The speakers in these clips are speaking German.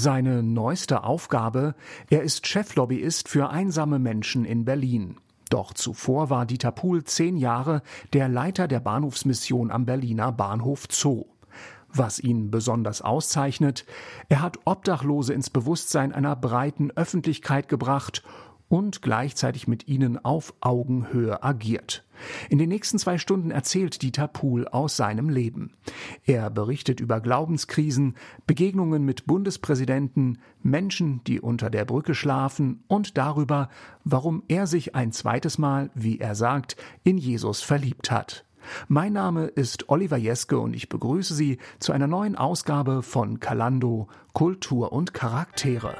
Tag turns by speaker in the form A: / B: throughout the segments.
A: Seine neueste Aufgabe, er ist Cheflobbyist für einsame Menschen in Berlin. Doch zuvor war Dieter Pohl zehn Jahre der Leiter der Bahnhofsmission am Berliner Bahnhof Zoo. Was ihn besonders auszeichnet, er hat Obdachlose ins Bewusstsein einer breiten Öffentlichkeit gebracht und gleichzeitig mit ihnen auf Augenhöhe agiert. In den nächsten zwei Stunden erzählt Dieter Pohl aus seinem Leben. Er berichtet über Glaubenskrisen, Begegnungen mit Bundespräsidenten, Menschen, die unter der Brücke schlafen und darüber, warum er sich ein zweites Mal, wie er sagt, in Jesus verliebt hat. Mein Name ist Oliver Jeske und ich begrüße Sie zu einer neuen Ausgabe von Kalando Kultur und Charaktere.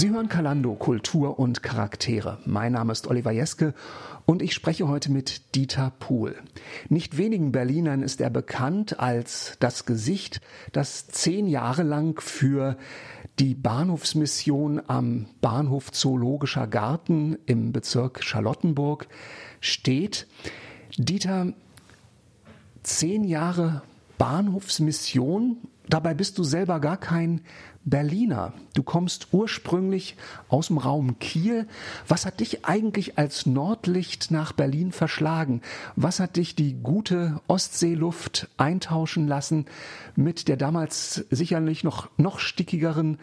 A: Sie hören Kalando Kultur und Charaktere. Mein Name ist Oliver Jeske und ich spreche heute mit Dieter Pohl. Nicht wenigen Berlinern ist er bekannt als das Gesicht, das zehn Jahre lang für die Bahnhofsmission am Bahnhof Zoologischer Garten im Bezirk Charlottenburg steht. Dieter, zehn Jahre Bahnhofsmission, dabei bist du selber gar kein Berliner. Du kommst ursprünglich aus dem Raum Kiel. Was hat dich eigentlich als Nordlicht nach Berlin verschlagen? Was hat dich die gute Ostseeluft eintauschen lassen mit der damals sicherlich noch, noch stickigeren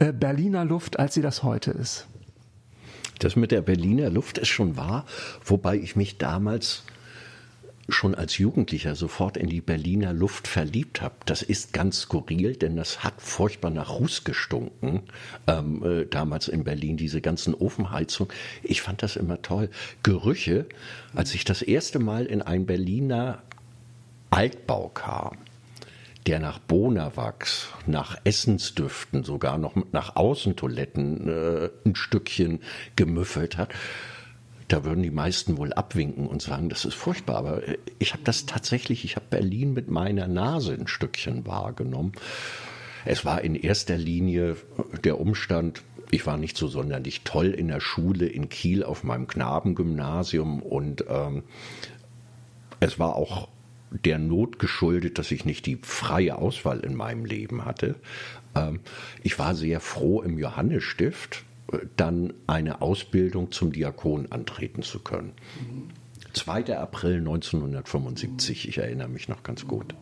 A: äh, Berliner Luft, als sie das heute ist?
B: Das mit der Berliner Luft ist schon wahr, wobei ich mich damals schon als Jugendlicher sofort in die Berliner Luft verliebt habe. Das ist ganz skurril, denn das hat furchtbar nach Ruß gestunken, ähm, äh, damals in Berlin, diese ganzen Ofenheizungen. Ich fand das immer toll. Gerüche, als ich das erste Mal in ein Berliner Altbau kam, der nach Bonawachs, nach Essensdüften, sogar noch nach Außentoiletten äh, ein Stückchen gemüffelt hat da würden die meisten wohl abwinken und sagen, das ist furchtbar. Aber äh, ich habe das tatsächlich, ich habe Berlin mit meiner Nase ein Stückchen wahrgenommen. Es war in erster Linie der Umstand, ich war nicht so sonderlich toll in der Schule in Kiel auf meinem Knabengymnasium und ähm, es war auch der Not geschuldet, dass ich nicht die freie Auswahl in meinem Leben hatte. Ähm, ich war sehr froh im Johannesstift dann eine Ausbildung zum Diakon antreten zu können. 2. April 1975, ich erinnere mich noch ganz gut.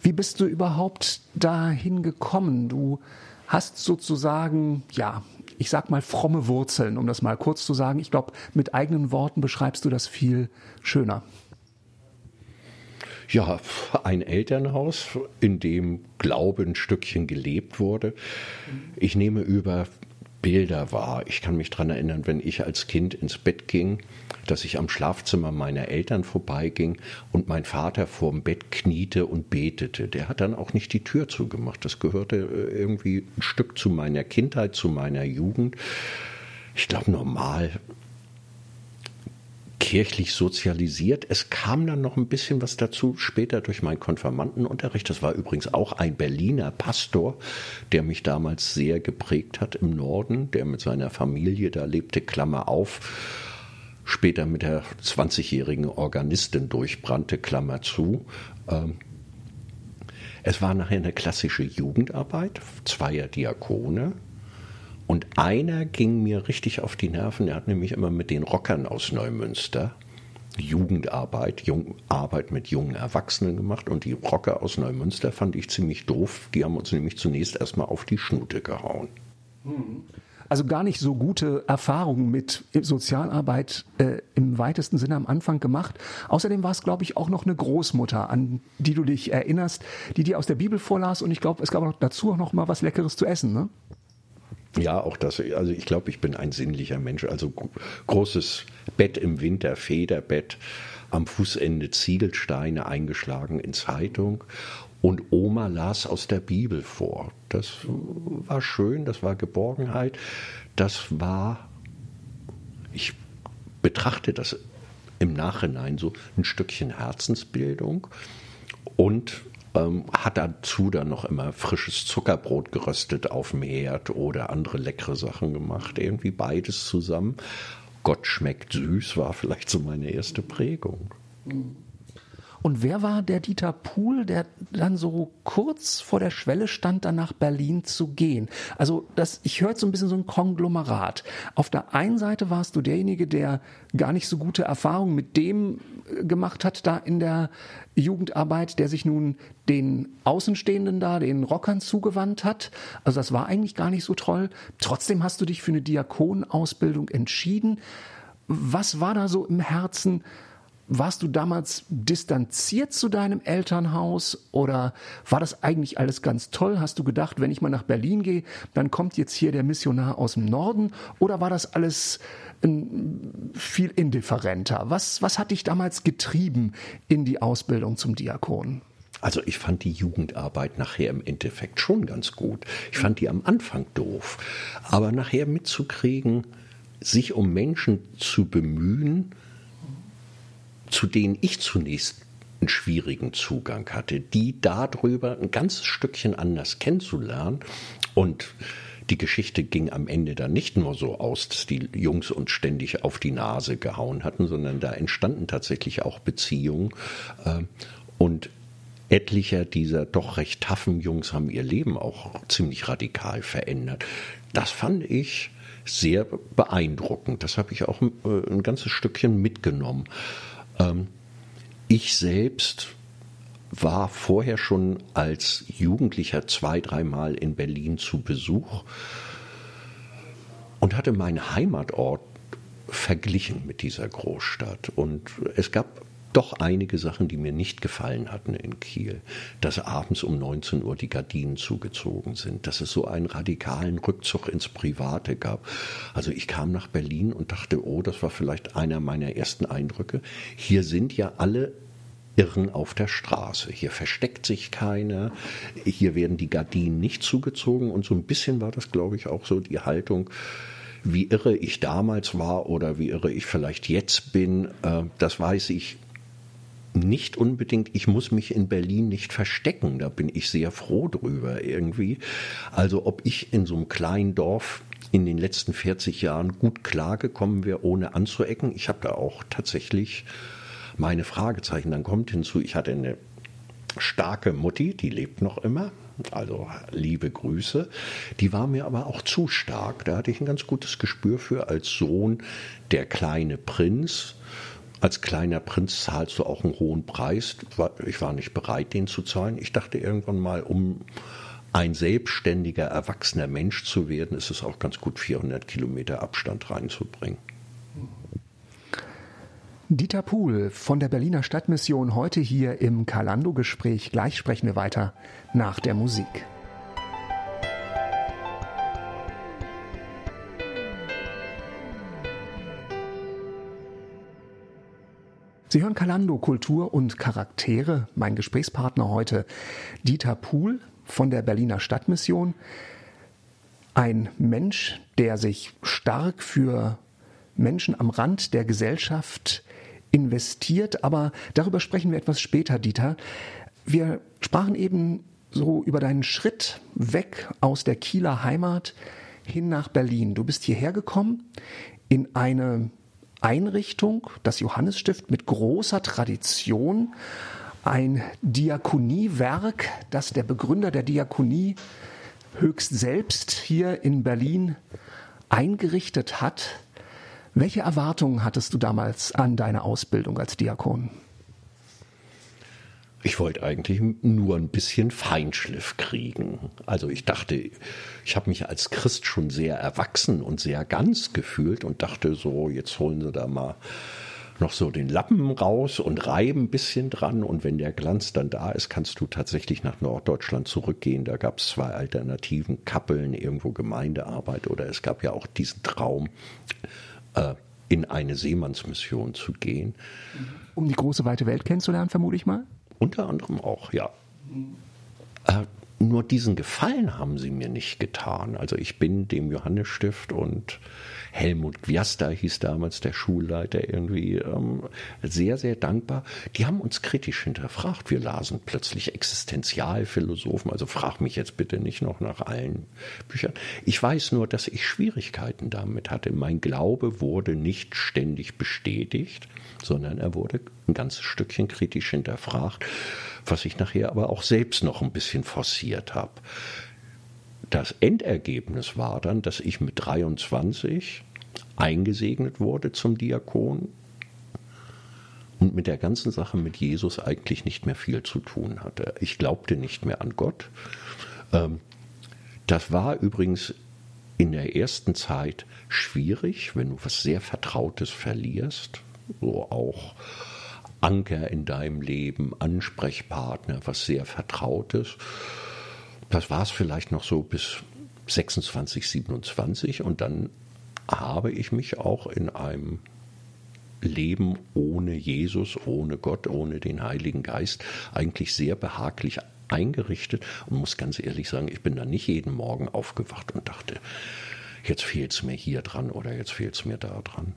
A: Wie bist du überhaupt dahin gekommen? Du hast sozusagen, ja, ich sag mal fromme Wurzeln, um das mal kurz zu sagen. Ich glaube, mit eigenen Worten beschreibst du das viel schöner.
B: Ja, ein Elternhaus, in dem Glaube ein Stückchen gelebt wurde. Ich nehme über Bilder wahr. Ich kann mich daran erinnern, wenn ich als Kind ins Bett ging, dass ich am Schlafzimmer meiner Eltern vorbeiging und mein Vater vorm Bett kniete und betete. Der hat dann auch nicht die Tür zugemacht. Das gehörte äh, irgendwie ein Stück zu meiner Kindheit, zu meiner Jugend. Ich glaube, normal kirchlich sozialisiert. Es kam dann noch ein bisschen was dazu später durch meinen Konfirmandenunterricht. Das war übrigens auch ein Berliner Pastor, der mich damals sehr geprägt hat im Norden, der mit seiner Familie da lebte, Klammer auf, später mit der 20-jährigen Organistin durchbrannte, Klammer zu. Ähm, es war nachher eine klassische Jugendarbeit, zweier Diakone, und einer ging mir richtig auf die Nerven. Er hat nämlich immer mit den Rockern aus Neumünster Jugendarbeit, Jung, Arbeit mit jungen Erwachsenen gemacht. Und die Rocker aus Neumünster fand ich ziemlich doof. Die haben uns nämlich zunächst erstmal auf die Schnute gehauen.
A: Also gar nicht so gute Erfahrungen mit Sozialarbeit äh, im weitesten Sinne am Anfang gemacht. Außerdem war es, glaube ich, auch noch eine Großmutter, an die du dich erinnerst, die dir aus der Bibel vorlas. Und ich glaube, es gab auch dazu auch noch mal was Leckeres zu essen, ne?
B: Ja, auch das. Also ich glaube, ich bin ein sinnlicher Mensch. Also großes Bett im Winter, Federbett, am Fußende Ziegelsteine eingeschlagen in Zeitung. Und Oma las aus der Bibel vor. Das war schön, das war Geborgenheit. Das war, ich betrachte das im Nachhinein so ein Stückchen Herzensbildung und ähm, hat dazu dann noch immer frisches Zuckerbrot geröstet auf dem Herd oder andere leckere Sachen gemacht, irgendwie beides zusammen. Gott schmeckt süß war vielleicht so meine erste Prägung.
A: Und wer war der Dieter Pohl, der dann so kurz vor der Schwelle stand, dann nach Berlin zu gehen? Also das, ich höre so ein bisschen so ein Konglomerat. Auf der einen Seite warst du derjenige, der gar nicht so gute Erfahrungen mit dem äh, gemacht hat da in der Jugendarbeit, der sich nun den Außenstehenden da, den Rockern zugewandt hat. Also das war eigentlich gar nicht so toll. Trotzdem hast du dich für eine Diakonausbildung entschieden. Was war da so im Herzen? warst du damals distanziert zu deinem Elternhaus oder war das eigentlich alles ganz toll? Hast du gedacht, wenn ich mal nach Berlin gehe, dann kommt jetzt hier der Missionar aus dem Norden oder war das alles viel indifferenter? Was, was hat dich damals getrieben in die Ausbildung zum Diakon?
B: Also ich fand die Jugendarbeit nachher im Endeffekt schon ganz gut. Ich fand die am Anfang doof. Aber nachher mitzukriegen, sich um Menschen zu bemühen, zu denen ich zunächst einen schwierigen Zugang hatte, die darüber ein ganzes Stückchen anders kennenzulernen und die Geschichte ging am Ende dann nicht nur so aus, dass die Jungs uns ständig auf die Nase gehauen hatten, sondern da entstanden tatsächlich auch Beziehungen. Etlicher dieser doch recht taffen Jungs haben ihr Leben auch ziemlich radikal verändert. Das fand ich sehr beeindruckend. Das habe ich auch ein, äh, ein ganzes Stückchen mitgenommen. Ähm, ich selbst war vorher schon als Jugendlicher zwei, dreimal in Berlin zu Besuch und hatte meinen Heimatort verglichen mit dieser Großstadt. Und es gab doch einige Sachen, die mir nicht gefallen hatten in Kiel. Dass abends um 19 Uhr die Gardinen zugezogen sind, dass es so einen radikalen Rückzug ins Private gab. Also ich kam nach Berlin und dachte, oh, das war vielleicht einer meiner ersten Eindrücke. Hier sind ja alle Irren auf der Straße. Hier versteckt sich keiner, hier werden die Gardinen nicht zugezogen und so ein bisschen war das, glaube ich, auch so die Haltung, wie irre ich damals war oder wie irre ich vielleicht jetzt bin, äh, das weiß ich nicht unbedingt, ich muss mich in Berlin nicht verstecken. Da bin ich sehr froh drüber irgendwie. Also ob ich in so einem kleinen Dorf in den letzten 40 Jahren gut klargekommen wäre, ohne anzuecken. Ich habe da auch tatsächlich meine Fragezeichen. Dann kommt hinzu, ich hatte eine starke Mutti, die lebt noch immer. Also liebe Grüße. Die war mir aber auch zu stark. Da hatte ich ein ganz gutes Gespür für als Sohn der kleine Prinz als kleiner Prinz zahlst du auch einen hohen Preis. Ich war nicht bereit, den zu zahlen. Ich dachte irgendwann mal, um ein selbstständiger, erwachsener Mensch zu werden, ist es auch ganz gut, 400 Kilometer Abstand reinzubringen.
A: Dieter Puhl von der Berliner Stadtmission heute hier im Kalando-Gespräch. Gleich sprechen wir weiter nach der Musik. Sie hören Kalando Kultur und Charaktere. Mein Gesprächspartner heute Dieter Puhl von der Berliner Stadtmission. Ein Mensch, der sich stark für Menschen am Rand der Gesellschaft investiert, aber darüber sprechen wir etwas später, Dieter. Wir sprachen eben so über deinen Schritt weg aus der Kieler Heimat hin nach Berlin. Du bist hierher gekommen in eine Einrichtung, das Johannesstift mit großer Tradition, ein Diakoniewerk, das der Begründer der Diakonie höchst selbst hier in Berlin eingerichtet hat. Welche Erwartungen hattest du damals an deine Ausbildung als Diakon?
B: Ich wollte eigentlich nur ein bisschen Feinschliff kriegen. Also ich dachte, ich habe mich als Christ schon sehr erwachsen und sehr ganz gefühlt und dachte so, jetzt holen sie da mal noch so den Lappen raus und reiben ein bisschen dran und wenn der Glanz dann da ist, kannst du tatsächlich nach Norddeutschland zurückgehen. Da gab es zwei Alternativen, Kappeln, irgendwo Gemeindearbeit oder es gab ja auch diesen Traum, äh, in eine Seemannsmission zu gehen.
A: Um die große weite Welt kennenzulernen, vermute ich mal?
B: Unter anderem auch, ja. Äh, nur diesen Gefallen haben sie mir nicht getan. Also ich bin dem Johannesstift und Helmut Gwiasta hieß damals der Schulleiter irgendwie ähm, sehr, sehr dankbar. Die haben uns kritisch hinterfragt. Wir lasen plötzlich Existenzialphilosophen. Also frag mich jetzt bitte nicht noch nach allen Büchern. Ich weiß nur, dass ich Schwierigkeiten damit hatte. Mein Glaube wurde nicht ständig bestätigt, sondern er wurde ein ganzes Stückchen kritisch hinterfragt, was ich nachher aber auch selbst noch ein bisschen forciert habe. Das Endergebnis war dann, dass ich mit 23 eingesegnet wurde zum Diakon und mit der ganzen Sache mit Jesus eigentlich nicht mehr viel zu tun hatte. Ich glaubte nicht mehr an Gott. Ähm, das war übrigens in der ersten Zeit schwierig, wenn du was sehr Vertrautes verlierst, so auch Anker in deinem Leben, Ansprechpartner, was sehr Vertrautes. Das war es vielleicht noch so bis 26, 27 und dann habe ich mich auch in einem Leben ohne Jesus, ohne Gott, ohne den Heiligen Geist eigentlich sehr behaglich eingerichtet und muss ganz ehrlich sagen, ich bin da nicht jeden Morgen aufgewacht und dachte, jetzt fehlt es mir hier dran oder jetzt fehlt es mir da dran.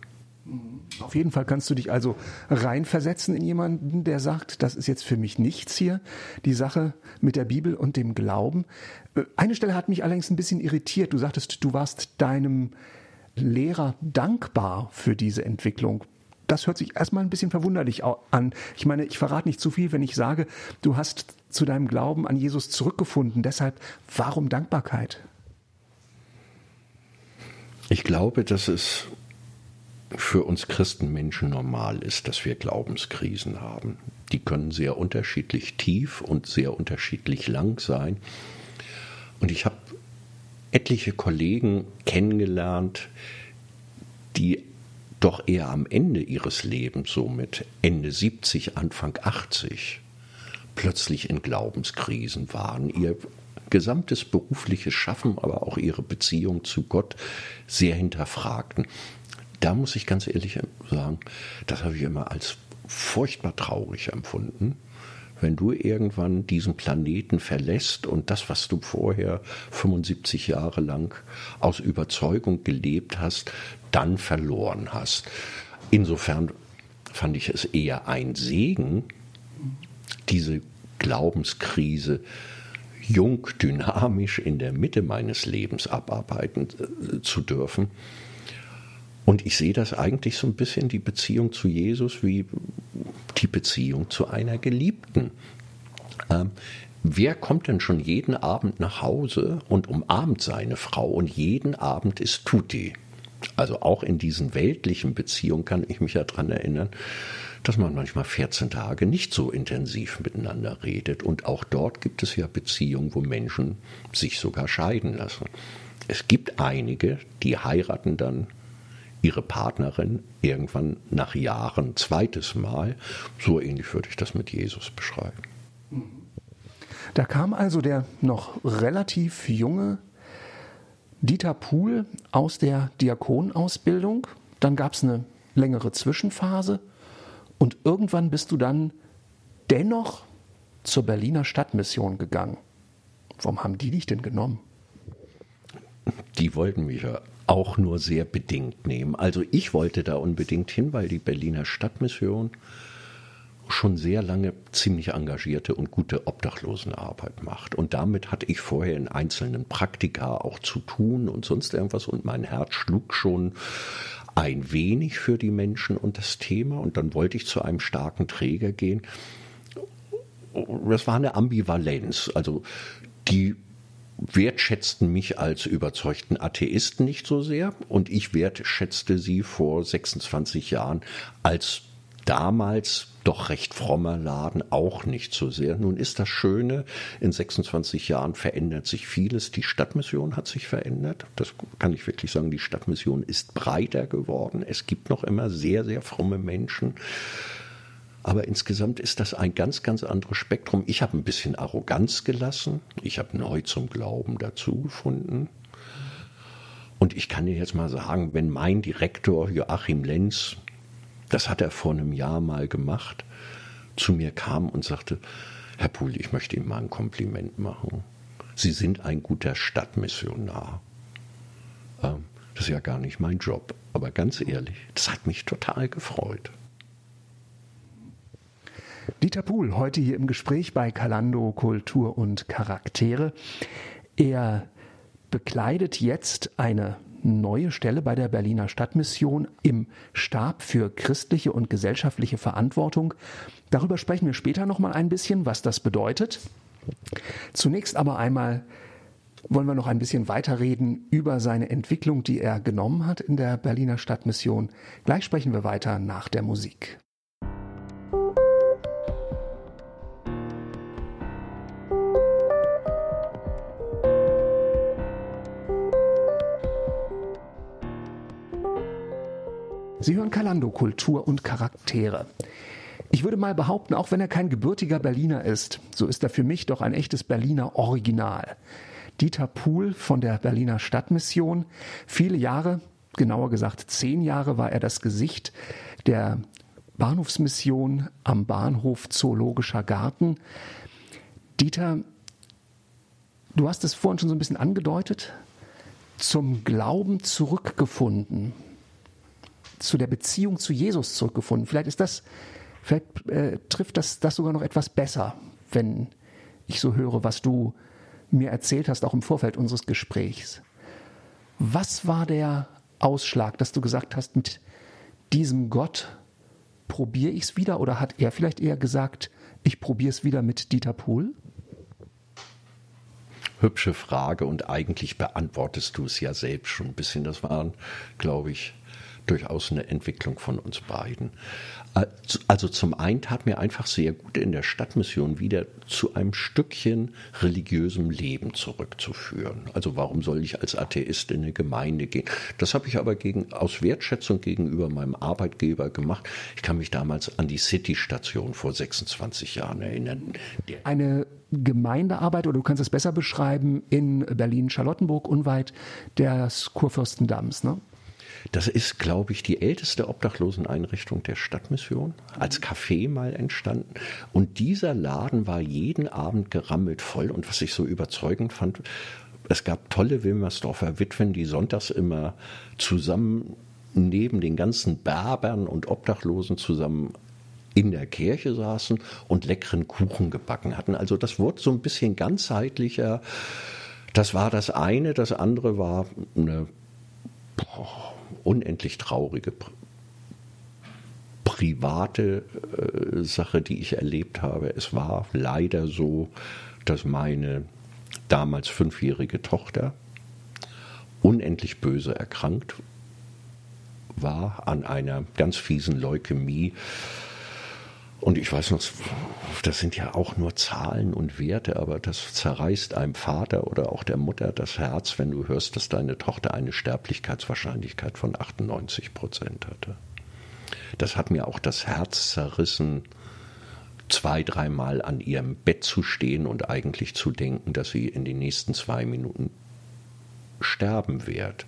A: Auf jeden Fall kannst du dich also reinversetzen in jemanden, der sagt, das ist jetzt für mich nichts hier, die Sache mit der Bibel und dem Glauben. Äh, eine Stelle hat mich allerdings ein bisschen irritiert. Du sagtest, du warst deinem Lehrer dankbar für diese Entwicklung. Das hört sich erstmal ein bisschen verwunderlich an. Ich meine, ich verrate nicht zu viel, wenn ich sage, du hast zu deinem Glauben an Jesus zurückgefunden. Deshalb, warum Dankbarkeit?
B: Ich glaube, dass es für uns Christenmenschen normal ist, dass wir Glaubenskrisen haben. Die können sehr unterschiedlich tief und sehr unterschiedlich lang sein. Und ich habe etliche Kollegen kennengelernt, die doch eher am Ende ihres Lebens, so mit Ende 70, Anfang 80, plötzlich in Glaubenskrisen waren, ihr gesamtes berufliches Schaffen, aber auch ihre Beziehung zu Gott sehr hinterfragten. Da muss ich ganz ehrlich sagen, das habe ich immer als furchtbar traurig empfunden wenn du irgendwann diesen Planeten verlässt und das, was du vorher 75 Jahre lang aus Überzeugung gelebt hast, dann verloren hast. Insofern fand ich es eher ein Segen, diese Glaubenskrise jung, dynamisch in der Mitte meines Lebens abarbeiten äh, zu dürfen. Und ich sehe das eigentlich so ein bisschen die Beziehung zu Jesus wie die Beziehung zu einer Geliebten. Ähm, wer kommt denn schon jeden Abend nach Hause und umarmt seine Frau und jeden Abend ist Tutti? Also auch in diesen weltlichen Beziehungen kann ich mich ja daran erinnern, dass man manchmal 14 Tage nicht so intensiv miteinander redet. Und auch dort gibt es ja Beziehungen, wo Menschen sich sogar scheiden lassen. Es gibt einige, die heiraten dann ihre Partnerin irgendwann nach Jahren zweites Mal. So ähnlich würde ich das mit Jesus beschreiben.
A: Da kam also der noch relativ junge Dieter Puhl aus der Diakonausbildung. Dann gab es eine längere Zwischenphase und irgendwann bist du dann dennoch zur Berliner Stadtmission gegangen. Warum haben die dich denn genommen?
B: Die wollten mich ja auch nur sehr bedingt nehmen. Also ich wollte da unbedingt hin, weil die Berliner Stadtmission schon sehr lange ziemlich engagierte und gute Obdachlosenarbeit macht. Und damit hatte ich vorher in einzelnen Praktika auch zu tun und sonst irgendwas. Und mein Herz schlug schon ein wenig für die Menschen und das Thema. Und dann wollte ich zu einem starken Träger gehen. Das war eine Ambivalenz. Also die wertschätzten mich als überzeugten Atheisten nicht so sehr und ich wertschätzte sie vor 26 Jahren als damals doch recht frommer Laden auch nicht so sehr. Nun ist das Schöne, in 26 Jahren verändert sich vieles. Die Stadtmission hat sich verändert. Das kann ich wirklich sagen. Die Stadtmission ist breiter geworden. Es gibt noch immer sehr, sehr fromme Menschen. Aber insgesamt ist das ein ganz, ganz anderes Spektrum. Ich habe ein bisschen Arroganz gelassen. Ich habe neu zum Glauben dazu gefunden. Und ich kann dir jetzt mal sagen, wenn mein Direktor Joachim Lenz, das hat er vor einem Jahr mal gemacht, zu mir kam und sagte, Herr Pohl, ich möchte Ihnen mal ein Kompliment machen. Sie sind ein guter Stadtmissionar. Ähm, das ist ja gar nicht mein Job, aber ganz ehrlich, das hat mich total gefreut.
A: Dieter Puhl, heute hier im Gespräch bei Kalando Kultur und Charaktere. Er bekleidet jetzt eine neue Stelle bei der Berliner Stadtmission im Stab für christliche und gesellschaftliche Verantwortung. Darüber sprechen wir später noch mal ein bisschen, was das bedeutet. Zunächst aber einmal wollen wir noch ein bisschen weiterreden über seine Entwicklung, die er genommen hat in der Berliner Stadtmission. Gleich sprechen wir weiter nach der Musik. Sie hören Kalando Kultur und Charaktere. Ich würde mal behaupten, auch wenn er kein gebürtiger Berliner ist, so ist er für mich doch ein echtes Berliner Original. Dieter Puhl von der Berliner Stadtmission. Viele Jahre, genauer gesagt zehn Jahre, war er das Gesicht der Bahnhofsmission am Bahnhof Zoologischer Garten. Dieter, du hast es vorhin schon so ein bisschen angedeutet, zum Glauben zurückgefunden zu der Beziehung zu Jesus zurückgefunden. Vielleicht ist das, vielleicht äh, trifft das, das sogar noch etwas besser, wenn ich so höre, was du mir erzählt hast, auch im Vorfeld unseres Gesprächs. Was war der Ausschlag, dass du gesagt hast, mit diesem Gott probiere ich es wieder? Oder hat er vielleicht eher gesagt, ich probiere es wieder mit Dieter Pohl?
B: Hübsche Frage und eigentlich beantwortest du es ja selbst schon ein bisschen. Das waren, glaube ich, durchaus eine Entwicklung von uns beiden. Also zum einen tat mir einfach sehr gut in der Stadtmission wieder zu einem Stückchen religiösem Leben zurückzuführen. Also warum soll ich als Atheist in eine Gemeinde gehen? Das habe ich aber gegen, aus Wertschätzung gegenüber meinem Arbeitgeber gemacht. Ich kann mich damals an die City-Station vor 26 Jahren erinnern.
A: Eine Gemeindearbeit, oder du kannst es besser beschreiben, in Berlin-Charlottenburg unweit des Kurfürstendamms, ne?
B: Das ist, glaube ich, die älteste Obdachloseneinrichtung der Stadtmission, als Café mal entstanden. Und dieser Laden war jeden Abend gerammelt voll. Und was ich so überzeugend fand, es gab tolle Wilmersdorfer Witwen, die sonntags immer zusammen neben den ganzen Berbern und Obdachlosen zusammen in der Kirche saßen und leckeren Kuchen gebacken hatten. Also das wurde so ein bisschen ganzheitlicher. Das war das eine. Das andere war eine boah, unendlich traurige private äh, Sache, die ich erlebt habe. Es war leider so, dass meine damals fünfjährige Tochter unendlich böse erkrankt war an einer ganz fiesen Leukämie und ich weiß noch, das sind ja auch nur Zahlen und Werte, aber das zerreißt einem Vater oder auch der Mutter das Herz, wenn du hörst, dass deine Tochter eine Sterblichkeitswahrscheinlichkeit von 98 Prozent hatte. Das hat mir auch das Herz zerrissen, zwei, dreimal an ihrem Bett zu stehen und eigentlich zu denken, dass sie in den nächsten zwei Minuten sterben wird.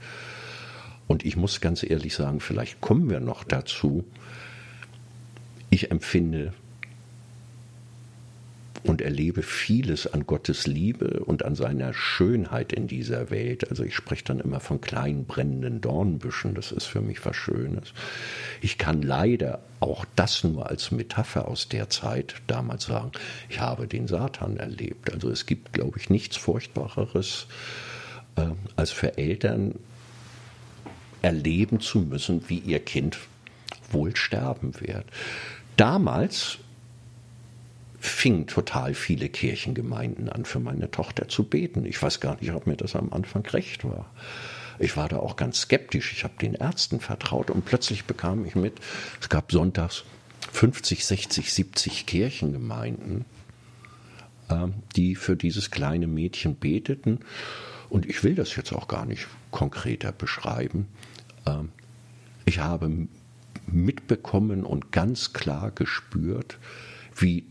B: Und ich muss ganz ehrlich sagen, vielleicht kommen wir noch dazu, ich empfinde und erlebe vieles an Gottes Liebe und an seiner Schönheit in dieser Welt. Also ich spreche dann immer von kleinen brennenden Dornbüschen, das ist für mich was Schönes. Ich kann leider auch das nur als Metapher aus der Zeit damals sagen, ich habe den Satan erlebt. Also es gibt, glaube ich, nichts Furchtbareres, äh, als für Eltern erleben zu müssen, wie ihr Kind wohl sterben wird. Damals fingen total viele Kirchengemeinden an, für meine Tochter zu beten. Ich weiß gar nicht, ob mir das am Anfang recht war. Ich war da auch ganz skeptisch. Ich habe den Ärzten vertraut und plötzlich bekam ich mit, es gab sonntags 50, 60, 70 Kirchengemeinden, ähm, die für dieses kleine Mädchen beteten. Und ich will das jetzt auch gar nicht konkreter beschreiben. Ähm, ich habe mitbekommen und ganz klar gespürt, wie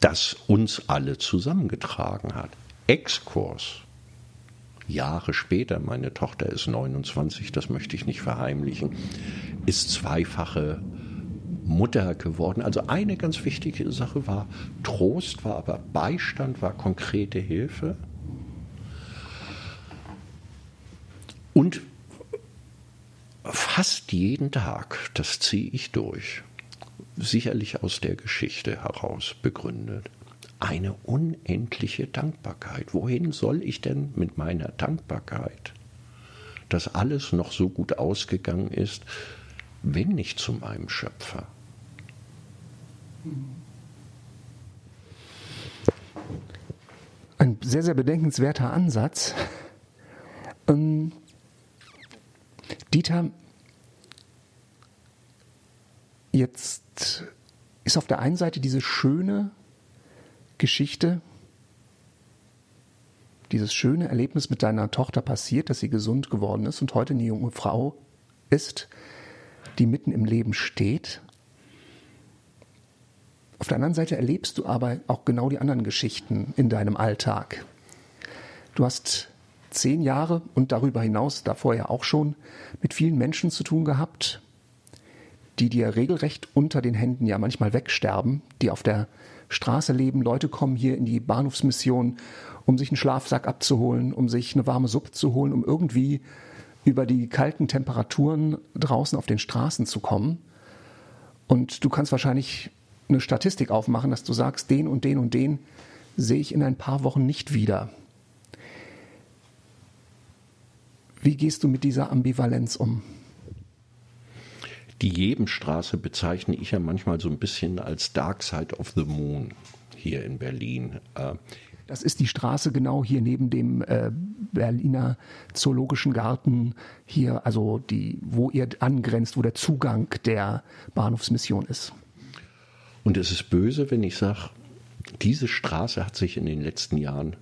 B: das uns alle zusammengetragen hat. Exkurs. Jahre später, meine Tochter ist 29, das möchte ich nicht verheimlichen, ist zweifache Mutter geworden. Also eine ganz wichtige Sache war Trost, war aber Beistand, war konkrete Hilfe. Und fast jeden Tag, das ziehe ich durch, sicherlich aus der Geschichte heraus begründet, eine unendliche Dankbarkeit. Wohin soll ich denn mit meiner Dankbarkeit, dass alles noch so gut ausgegangen ist, wenn nicht zu meinem Schöpfer?
A: Ein sehr, sehr bedenkenswerter Ansatz. Ähm, Dieter, jetzt ist auf der einen Seite diese schöne Geschichte, dieses schöne Erlebnis mit deiner Tochter passiert, dass sie gesund geworden ist und heute eine junge Frau ist, die mitten im Leben steht. Auf der anderen Seite erlebst du aber auch genau die anderen Geschichten in deinem Alltag. Du hast zehn Jahre und darüber hinaus, davor ja auch schon, mit vielen Menschen zu tun gehabt, die dir regelrecht unter den Händen ja manchmal wegsterben, die auf der Straße leben. Leute kommen hier in die Bahnhofsmission, um sich einen Schlafsack abzuholen, um sich eine warme Suppe zu holen, um irgendwie über die kalten Temperaturen draußen auf den Straßen zu kommen. Und du kannst wahrscheinlich eine Statistik aufmachen, dass du sagst, den und den und den sehe ich in ein paar Wochen nicht wieder. Wie gehst du mit dieser Ambivalenz um?
B: Die Jebenstraße bezeichne ich ja manchmal so ein bisschen als Dark Side of the Moon hier in Berlin.
A: Äh, das ist die Straße genau hier neben dem äh, Berliner Zoologischen Garten hier, also die, wo ihr angrenzt, wo der Zugang der Bahnhofsmission ist.
B: Und es ist böse, wenn ich sage, diese Straße hat sich in den letzten Jahren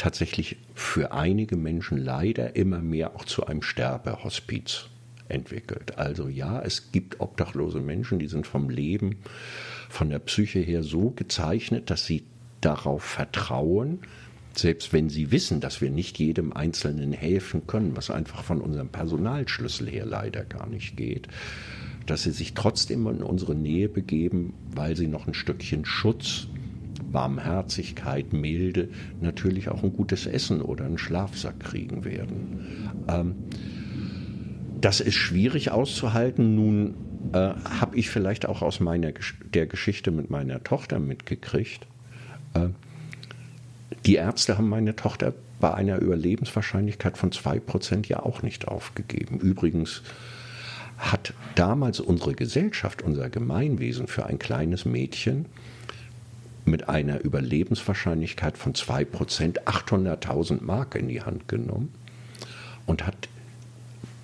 B: tatsächlich für einige Menschen leider immer mehr auch zu einem Sterbehospiz entwickelt. Also ja, es gibt obdachlose Menschen, die sind vom Leben, von der Psyche her so gezeichnet, dass sie darauf vertrauen, selbst wenn sie wissen, dass wir nicht jedem Einzelnen helfen können, was einfach von unserem Personalschlüssel her leider gar nicht geht, dass sie sich trotzdem in unsere Nähe begeben, weil sie noch ein Stückchen Schutz Barmherzigkeit, Milde natürlich auch ein gutes Essen oder einen Schlafsack kriegen werden. Ähm, das ist schwierig auszuhalten. Nun äh, habe ich vielleicht auch aus meiner der Geschichte mit meiner Tochter mitgekriegt. Äh, die Ärzte haben meine Tochter bei einer Überlebenswahrscheinlichkeit von 2% ja auch nicht aufgegeben. Übrigens hat damals unsere Gesellschaft, unser Gemeinwesen für ein kleines Mädchen mit einer Überlebenswahrscheinlichkeit von 2% 800.000 Mark in die Hand genommen und hat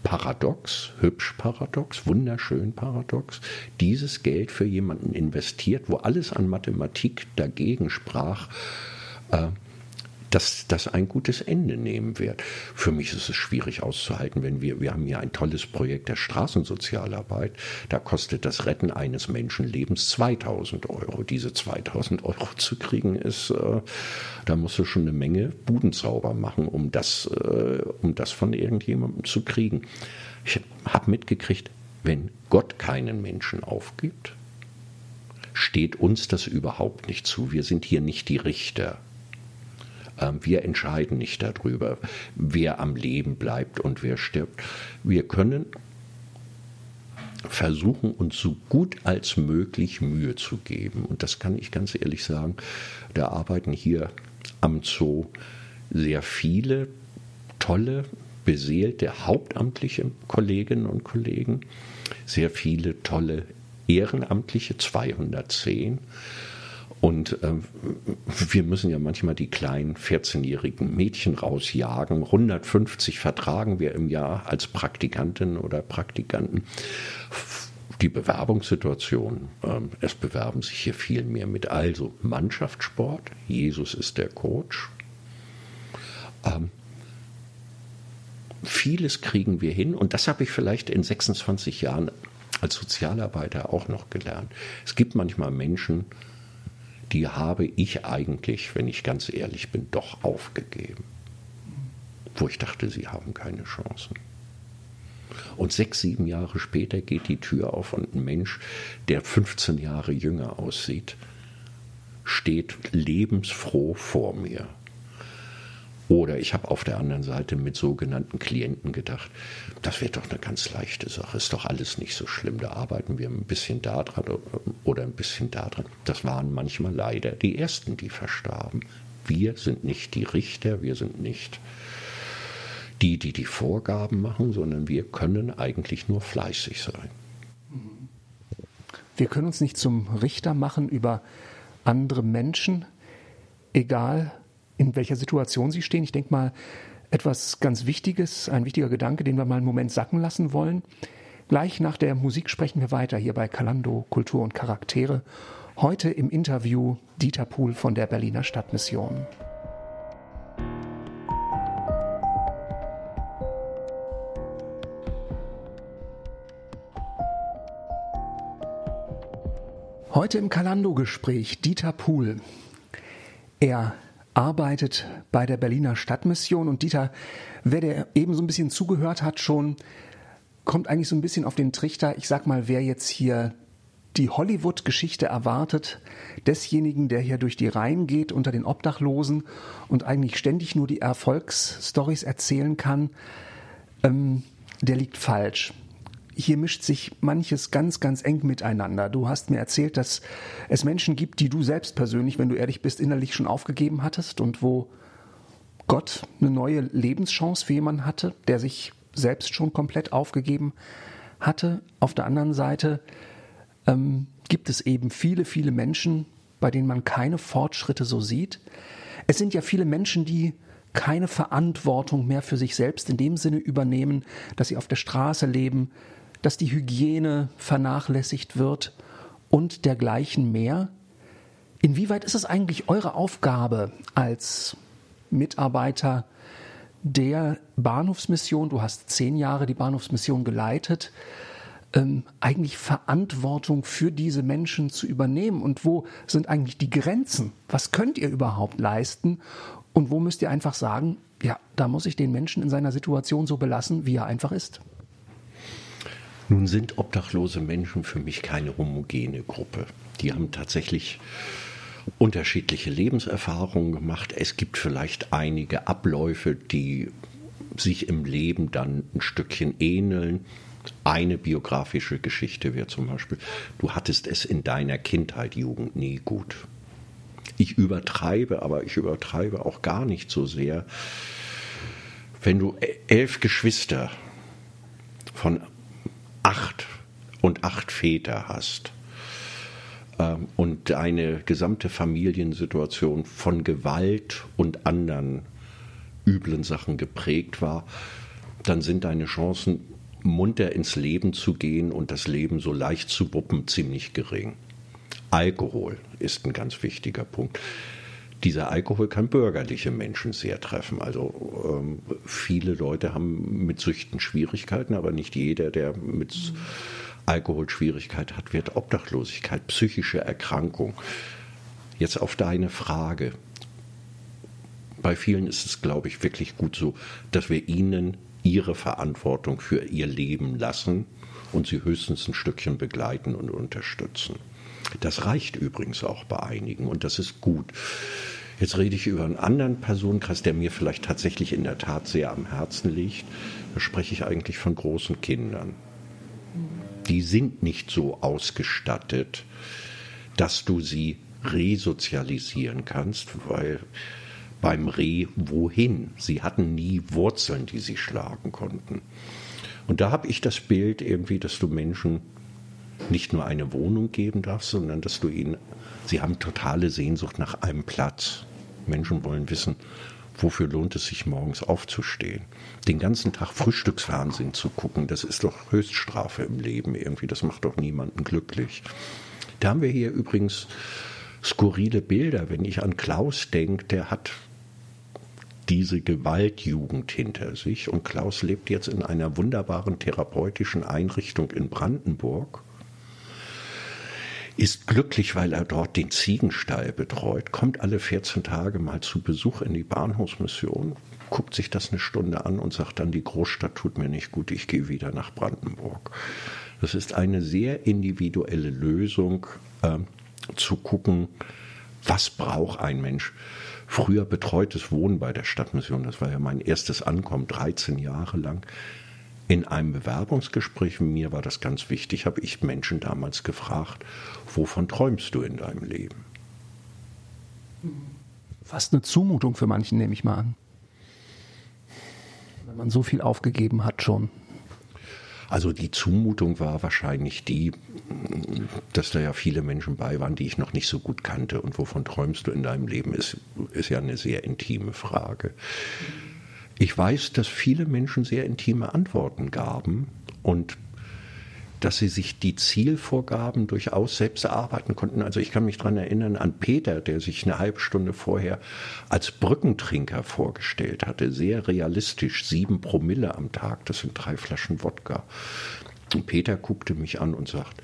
B: paradox, hübsch paradox, wunderschön paradox, dieses Geld für jemanden investiert, wo alles an Mathematik dagegen sprach, äh, dass das ein gutes Ende nehmen wird. Für mich ist es schwierig auszuhalten, wenn wir, wir haben ja ein tolles Projekt der Straßensozialarbeit, da kostet das Retten eines Menschenlebens 2000 Euro. Diese 2000 Euro zu kriegen ist, äh, da musst du schon eine Menge Budenzauber machen, um das, äh, um das von irgendjemandem zu kriegen. Ich habe mitgekriegt, wenn Gott keinen Menschen aufgibt, steht uns das überhaupt nicht zu. Wir sind hier nicht die Richter. Ähm, wir entscheiden nicht darüber, wer am Leben bleibt und wer stirbt. Wir können versuchen, uns so gut als möglich Mühe zu geben. Und das kann ich ganz ehrlich sagen, da arbeiten hier am Zoo sehr viele tolle, beseelte hauptamtliche Kolleginnen und Kollegen, sehr viele tolle Ehrenamtliche, 210 und äh, wir müssen ja manchmal die kleinen 14-jährigen Mädchen rausjagen. 150 vertragen wir im Jahr als Praktikantin oder Praktikanten. Die Bewerbungssituation, äh, es bewerben sich hier viel mehr mit. Also Mannschaftssport, Jesus ist der Coach. Ähm, vieles kriegen wir hin und das habe ich vielleicht in 26 Jahren als Sozialarbeiter auch noch gelernt. Es gibt manchmal Menschen, die habe ich eigentlich, wenn ich ganz ehrlich bin, doch aufgegeben. Wo ich dachte, sie haben keine Chancen. Und sechs, sieben Jahre später geht die Tür auf und ein Mensch, der 15 Jahre jünger aussieht, steht lebensfroh vor mir. Oder ich habe auf der anderen Seite mit sogenannten Klienten gedacht, das wird doch eine ganz leichte Sache, ist doch alles nicht so schlimm. Da arbeiten wir ein bisschen da dran oder ein bisschen da dran. Das waren manchmal leider die Ersten, die verstarben. Wir sind nicht die Richter, wir sind nicht die, die die Vorgaben machen, sondern wir können eigentlich nur fleißig sein.
A: Wir können uns nicht zum Richter machen über andere Menschen, egal in welcher Situation sie stehen. Ich denke mal, etwas ganz Wichtiges, ein wichtiger Gedanke, den wir mal einen Moment sacken lassen wollen. Gleich nach der Musik sprechen wir weiter hier bei Kalando Kultur und Charaktere. Heute im Interview Dieter Pohl von der Berliner Stadtmission. Heute im Kalando-Gespräch Dieter Pohl. Er arbeitet bei der Berliner Stadtmission und Dieter, wer der eben so ein bisschen zugehört hat, schon kommt eigentlich so ein bisschen auf den Trichter. Ich sag mal, wer jetzt hier die Hollywood-Geschichte erwartet, desjenigen, der hier durch die Reihen geht unter den Obdachlosen und eigentlich ständig nur die Erfolgsstories erzählen kann, ähm, der liegt falsch hier mischt sich manches ganz, ganz eng miteinander. Du hast mir erzählt, dass es Menschen gibt, die du selbst persönlich, wenn du ehrlich bist, innerlich schon aufgegeben hattest und wo Gott eine neue Lebenschance für jemanden hatte, der sich selbst schon komplett aufgegeben hatte. Auf der anderen Seite ähm, gibt es eben viele, viele Menschen, bei denen man keine Fortschritte so sieht. Es sind ja viele Menschen, die keine Verantwortung mehr für sich selbst in dem Sinne übernehmen, dass sie auf der Straße leben, dass die Hygiene vernachlässigt wird und dergleichen mehr. Inwieweit ist es eigentlich eure Aufgabe als Mitarbeiter der Bahnhofsmission, du hast zehn Jahre die Bahnhofsmission geleitet, ähm, eigentlich Verantwortung für diese Menschen zu übernehmen? Und wo sind eigentlich die Grenzen? Was könnt ihr überhaupt leisten? Und wo müsst ihr einfach sagen, ja, da muss ich den Menschen in seiner Situation so belassen, wie er einfach ist?
B: Nun sind obdachlose Menschen für mich keine homogene Gruppe. Die haben tatsächlich unterschiedliche Lebenserfahrungen gemacht. Es gibt vielleicht einige Abläufe, die sich im Leben dann ein Stückchen ähneln. Eine biografische Geschichte wäre zum Beispiel, du hattest es in deiner Kindheit, Jugend nie gut. Ich übertreibe, aber ich übertreibe auch gar nicht so sehr. Wenn du elf Geschwister von acht und acht Väter hast ähm, und deine gesamte Familiensituation von Gewalt und anderen üblen Sachen geprägt war, dann sind deine Chancen, munter ins Leben zu gehen und das Leben so leicht zu wuppen, ziemlich gering. Alkohol ist ein ganz wichtiger Punkt dieser Alkohol kann bürgerliche Menschen sehr treffen. Also ähm, viele Leute haben mit Süchten Schwierigkeiten, aber nicht jeder, der mit mhm. Alkohol Schwierigkeit hat, wird Obdachlosigkeit, psychische Erkrankung. Jetzt auf deine Frage. Bei vielen ist es, glaube ich, wirklich gut so, dass wir ihnen ihre Verantwortung für ihr Leben lassen und sie höchstens ein Stückchen begleiten und unterstützen. Das reicht übrigens auch bei einigen und das ist gut. Jetzt rede ich über einen anderen Personenkreis, der mir vielleicht tatsächlich in der Tat sehr am Herzen liegt. Da spreche ich eigentlich von großen Kindern. Die sind nicht so ausgestattet, dass du sie resozialisieren kannst, weil beim Reh wohin? Sie hatten nie Wurzeln, die sie schlagen konnten. Und da habe ich das Bild irgendwie, dass du Menschen nicht nur eine Wohnung geben darfst, sondern dass du ihnen, sie haben totale Sehnsucht nach einem Platz. Menschen wollen wissen, wofür lohnt es sich morgens aufzustehen? Den ganzen Tag Frühstücksfernsehen zu gucken, das ist doch Höchststrafe im Leben irgendwie, das macht doch niemanden glücklich. Da haben wir hier übrigens skurrile Bilder. Wenn ich an Klaus denke, der hat diese Gewaltjugend hinter sich und Klaus lebt jetzt in einer wunderbaren therapeutischen Einrichtung in Brandenburg ist glücklich, weil er dort den Ziegenstall betreut, kommt alle 14 Tage mal zu Besuch in die Bahnhofsmission, guckt sich das eine Stunde an und sagt dann, die Großstadt tut mir nicht gut, ich gehe wieder nach Brandenburg. Das ist eine sehr individuelle Lösung, äh, zu gucken, was braucht ein Mensch früher betreutes Wohnen bei der Stadtmission. Das war ja mein erstes Ankommen, 13 Jahre lang. In einem Bewerbungsgespräch mit mir war das ganz wichtig, habe ich Menschen damals gefragt, wovon träumst du in deinem Leben?
A: Fast eine Zumutung für manchen, nehme ich mal an. Wenn man so viel aufgegeben hat schon.
B: Also die Zumutung war wahrscheinlich die, dass da ja viele Menschen bei waren, die ich noch nicht so gut kannte. Und wovon träumst du in deinem Leben, ist, ist ja eine sehr intime Frage. Ich weiß, dass viele Menschen sehr intime Antworten gaben und dass sie sich die Zielvorgaben durchaus selbst erarbeiten konnten. Also ich kann mich daran erinnern an Peter, der sich eine halbe Stunde vorher als Brückentrinker vorgestellt hatte. Sehr realistisch, sieben Promille am Tag, das sind drei Flaschen Wodka. Und Peter guckte mich an und sagt,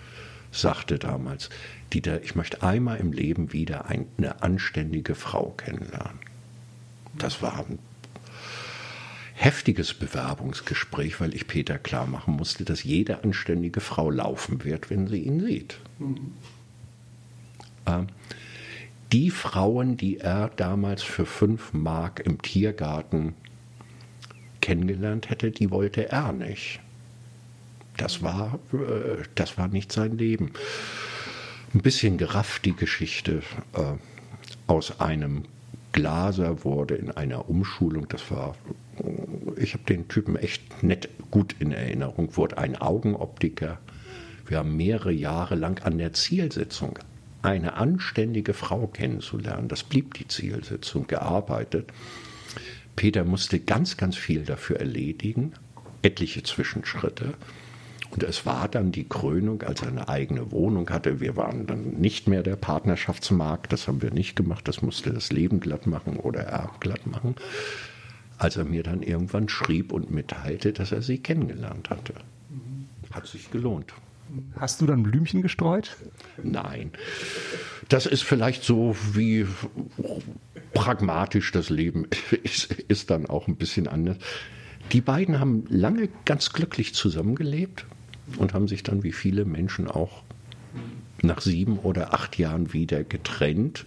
B: sagte damals, Dieter, ich möchte einmal im Leben wieder eine anständige Frau kennenlernen. Das war ein heftiges Bewerbungsgespräch, weil ich Peter klar machen musste, dass jede anständige Frau laufen wird, wenn sie ihn sieht. Mhm. Äh, die Frauen, die er damals für fünf Mark im Tiergarten kennengelernt hätte, die wollte er nicht. Das war, äh, das war nicht sein Leben. Ein bisschen gerafft die Geschichte äh, aus einem Glaser wurde in einer Umschulung, das war, ich habe den Typen echt nett gut in Erinnerung, wurde ein Augenoptiker. Wir haben mehrere Jahre lang an der Zielsetzung, eine anständige Frau kennenzulernen, das blieb die Zielsetzung, gearbeitet. Peter musste ganz, ganz viel dafür erledigen, etliche Zwischenschritte. Und es war dann die Krönung, als er eine eigene Wohnung hatte. Wir waren dann nicht mehr der Partnerschaftsmarkt, das haben wir nicht gemacht, das musste das Leben glatt machen oder er glatt machen. Als er mir dann irgendwann schrieb und mitteilte, dass er sie kennengelernt hatte. Hat sich gelohnt.
A: Hast du dann Blümchen gestreut?
B: Nein. Das ist vielleicht so wie pragmatisch das Leben ist, ist dann auch ein bisschen anders. Die beiden haben lange ganz glücklich zusammengelebt und haben sich dann wie viele Menschen auch nach sieben oder acht Jahren wieder getrennt.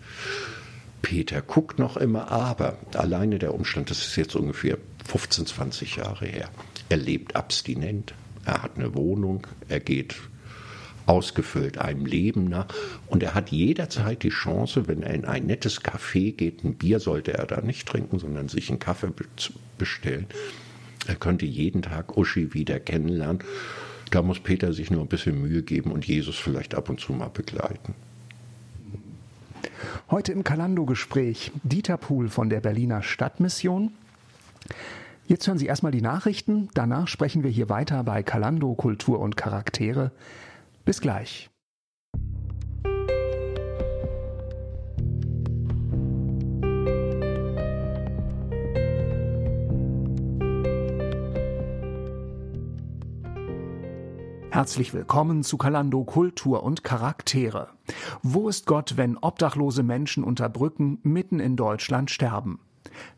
B: Peter guckt noch immer, aber alleine der Umstand, das ist jetzt ungefähr 15, 20 Jahre her, er lebt abstinent, er hat eine Wohnung, er geht ausgefüllt einem Leben nach und er hat jederzeit die Chance, wenn er in ein nettes Café geht, ein Bier sollte er da nicht trinken, sondern sich einen Kaffee bestellen. Er könnte jeden Tag Uschi wieder kennenlernen da muss Peter sich nur ein bisschen Mühe geben und Jesus vielleicht ab und zu mal begleiten.
A: Heute im Kalando-Gespräch Dieter Pohl von der Berliner Stadtmission. Jetzt hören Sie erstmal die Nachrichten, danach sprechen wir hier weiter bei Kalando Kultur und Charaktere. Bis gleich. Herzlich willkommen zu Kalando Kultur und Charaktere. Wo ist Gott, wenn obdachlose Menschen unter Brücken mitten in Deutschland sterben?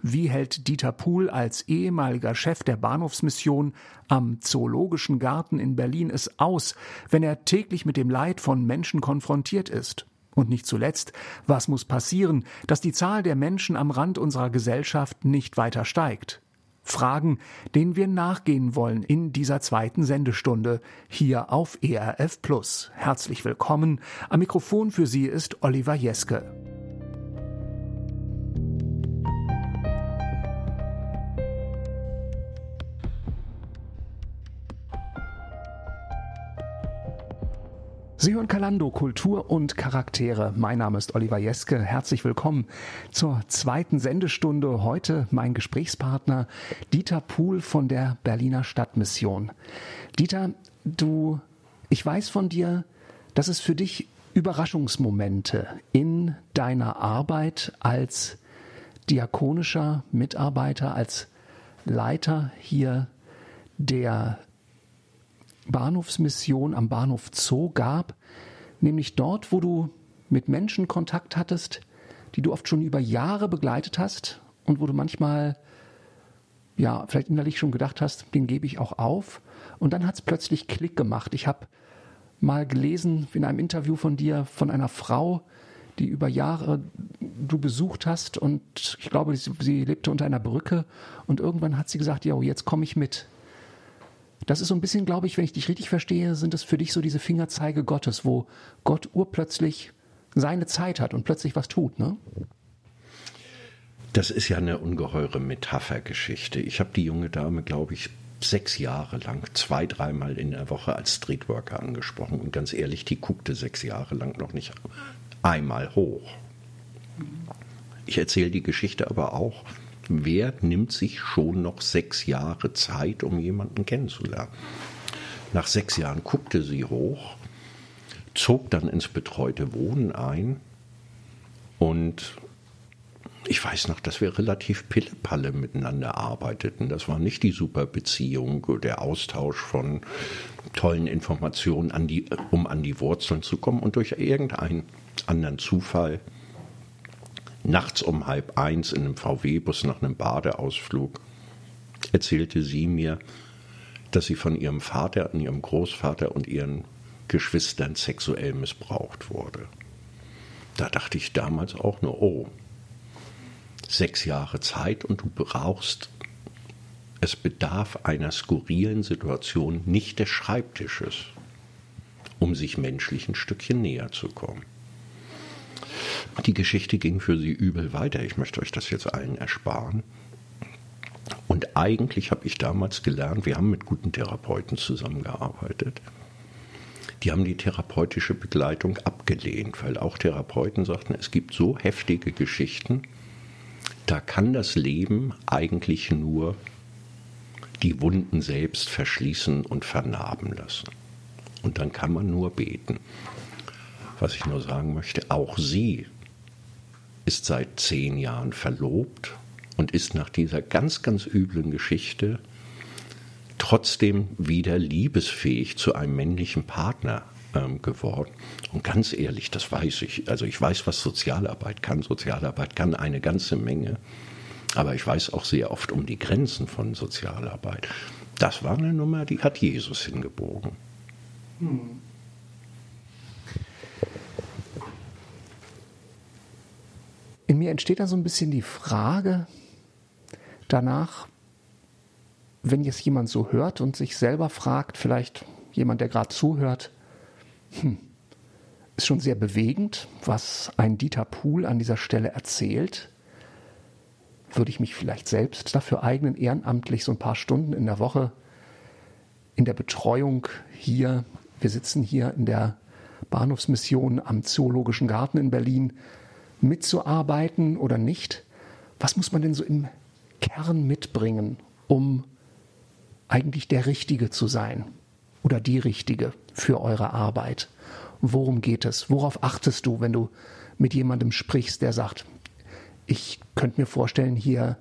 A: Wie hält Dieter Puhl als ehemaliger Chef der Bahnhofsmission am Zoologischen Garten in Berlin es aus, wenn er täglich mit dem Leid von Menschen konfrontiert ist? Und nicht zuletzt, was muss passieren, dass die Zahl der Menschen am Rand unserer Gesellschaft nicht weiter steigt? Fragen, denen wir nachgehen wollen in dieser zweiten Sendestunde hier auf ERF Plus. Herzlich willkommen. Am Mikrofon für Sie ist Oliver Jeske. Sie hören Kalando Kultur und Charaktere. Mein Name ist Oliver Jeske. Herzlich willkommen zur zweiten Sendestunde. Heute mein Gesprächspartner Dieter Puhl von der Berliner Stadtmission. Dieter, du, ich weiß von dir, dass es für dich Überraschungsmomente in deiner Arbeit als diakonischer Mitarbeiter, als Leiter hier der Bahnhofsmission am Bahnhof Zoo gab, nämlich dort, wo du mit Menschen Kontakt hattest, die du oft schon über Jahre begleitet hast und wo du manchmal ja vielleicht innerlich schon gedacht hast, den gebe ich auch auf. Und dann hat es plötzlich Klick gemacht. Ich habe mal gelesen in einem Interview von dir von einer Frau, die über Jahre du besucht hast und ich glaube, sie, sie lebte unter einer Brücke und irgendwann hat sie gesagt, ja, jetzt komme ich mit. Das ist so ein bisschen, glaube ich, wenn ich dich richtig verstehe, sind es für dich so diese Fingerzeige Gottes, wo Gott urplötzlich seine Zeit hat und plötzlich was tut, ne?
B: Das ist ja eine ungeheure Metaphergeschichte. Ich habe die junge Dame, glaube ich, sechs Jahre lang, zwei, dreimal in der Woche als Streetworker angesprochen. Und ganz ehrlich, die guckte sechs Jahre lang noch nicht einmal hoch. Ich erzähle die Geschichte aber auch, wer nimmt sich schon noch sechs Jahre Zeit, um jemanden kennenzulernen? Nach sechs Jahren guckte sie hoch, zog dann ins betreute Wohnen ein und ich weiß noch, dass wir relativ pillepalle miteinander arbeiteten. Das war nicht die super Beziehung, der Austausch von tollen Informationen, an die, um an die Wurzeln zu kommen. Und durch irgendeinen anderen Zufall, nachts um halb eins in einem VW-Bus nach einem Badeausflug, erzählte sie mir, dass sie von ihrem Vater und ihrem Großvater und ihren Geschwistern sexuell missbraucht wurde. Da dachte ich damals auch nur, oh, sechs Jahre Zeit und du brauchst, es bedarf einer skurrilen Situation nicht des Schreibtisches, um sich menschlich ein Stückchen näher zu kommen. Die Geschichte ging für sie übel weiter. Ich möchte euch das jetzt allen ersparen. Und eigentlich habe ich damals gelernt, wir haben mit guten Therapeuten zusammengearbeitet. Die haben die therapeutische Begleitung abgelehnt, weil auch Therapeuten sagten, es gibt so heftige Geschichten, da kann das Leben eigentlich nur die Wunden selbst verschließen und vernarben lassen. Und dann kann man nur beten. Was ich nur sagen möchte, auch sie ist seit zehn Jahren verlobt und ist nach dieser ganz, ganz üblen Geschichte trotzdem wieder liebesfähig zu einem männlichen Partner ähm, geworden. Und ganz ehrlich, das weiß ich. Also ich weiß, was Sozialarbeit kann. Sozialarbeit kann eine ganze Menge. Aber ich weiß auch sehr oft um die Grenzen von Sozialarbeit. Das war eine Nummer, die hat Jesus hingebogen. Hm.
A: In mir entsteht da so ein bisschen die Frage danach, wenn jetzt jemand so hört und sich selber fragt, vielleicht jemand, der gerade zuhört, hm. Ist schon sehr bewegend, was ein Dieter Pohl an dieser Stelle erzählt. Würde ich mich vielleicht selbst dafür eignen, ehrenamtlich so ein paar Stunden in der Woche in der Betreuung hier, wir sitzen hier in der Bahnhofsmission am Zoologischen Garten in Berlin, mitzuarbeiten oder nicht? Was muss man denn so im Kern mitbringen, um eigentlich der Richtige zu sein? oder die richtige für eure Arbeit? Worum geht es? Worauf achtest du, wenn du mit jemandem sprichst, der sagt, ich könnte mir vorstellen, hier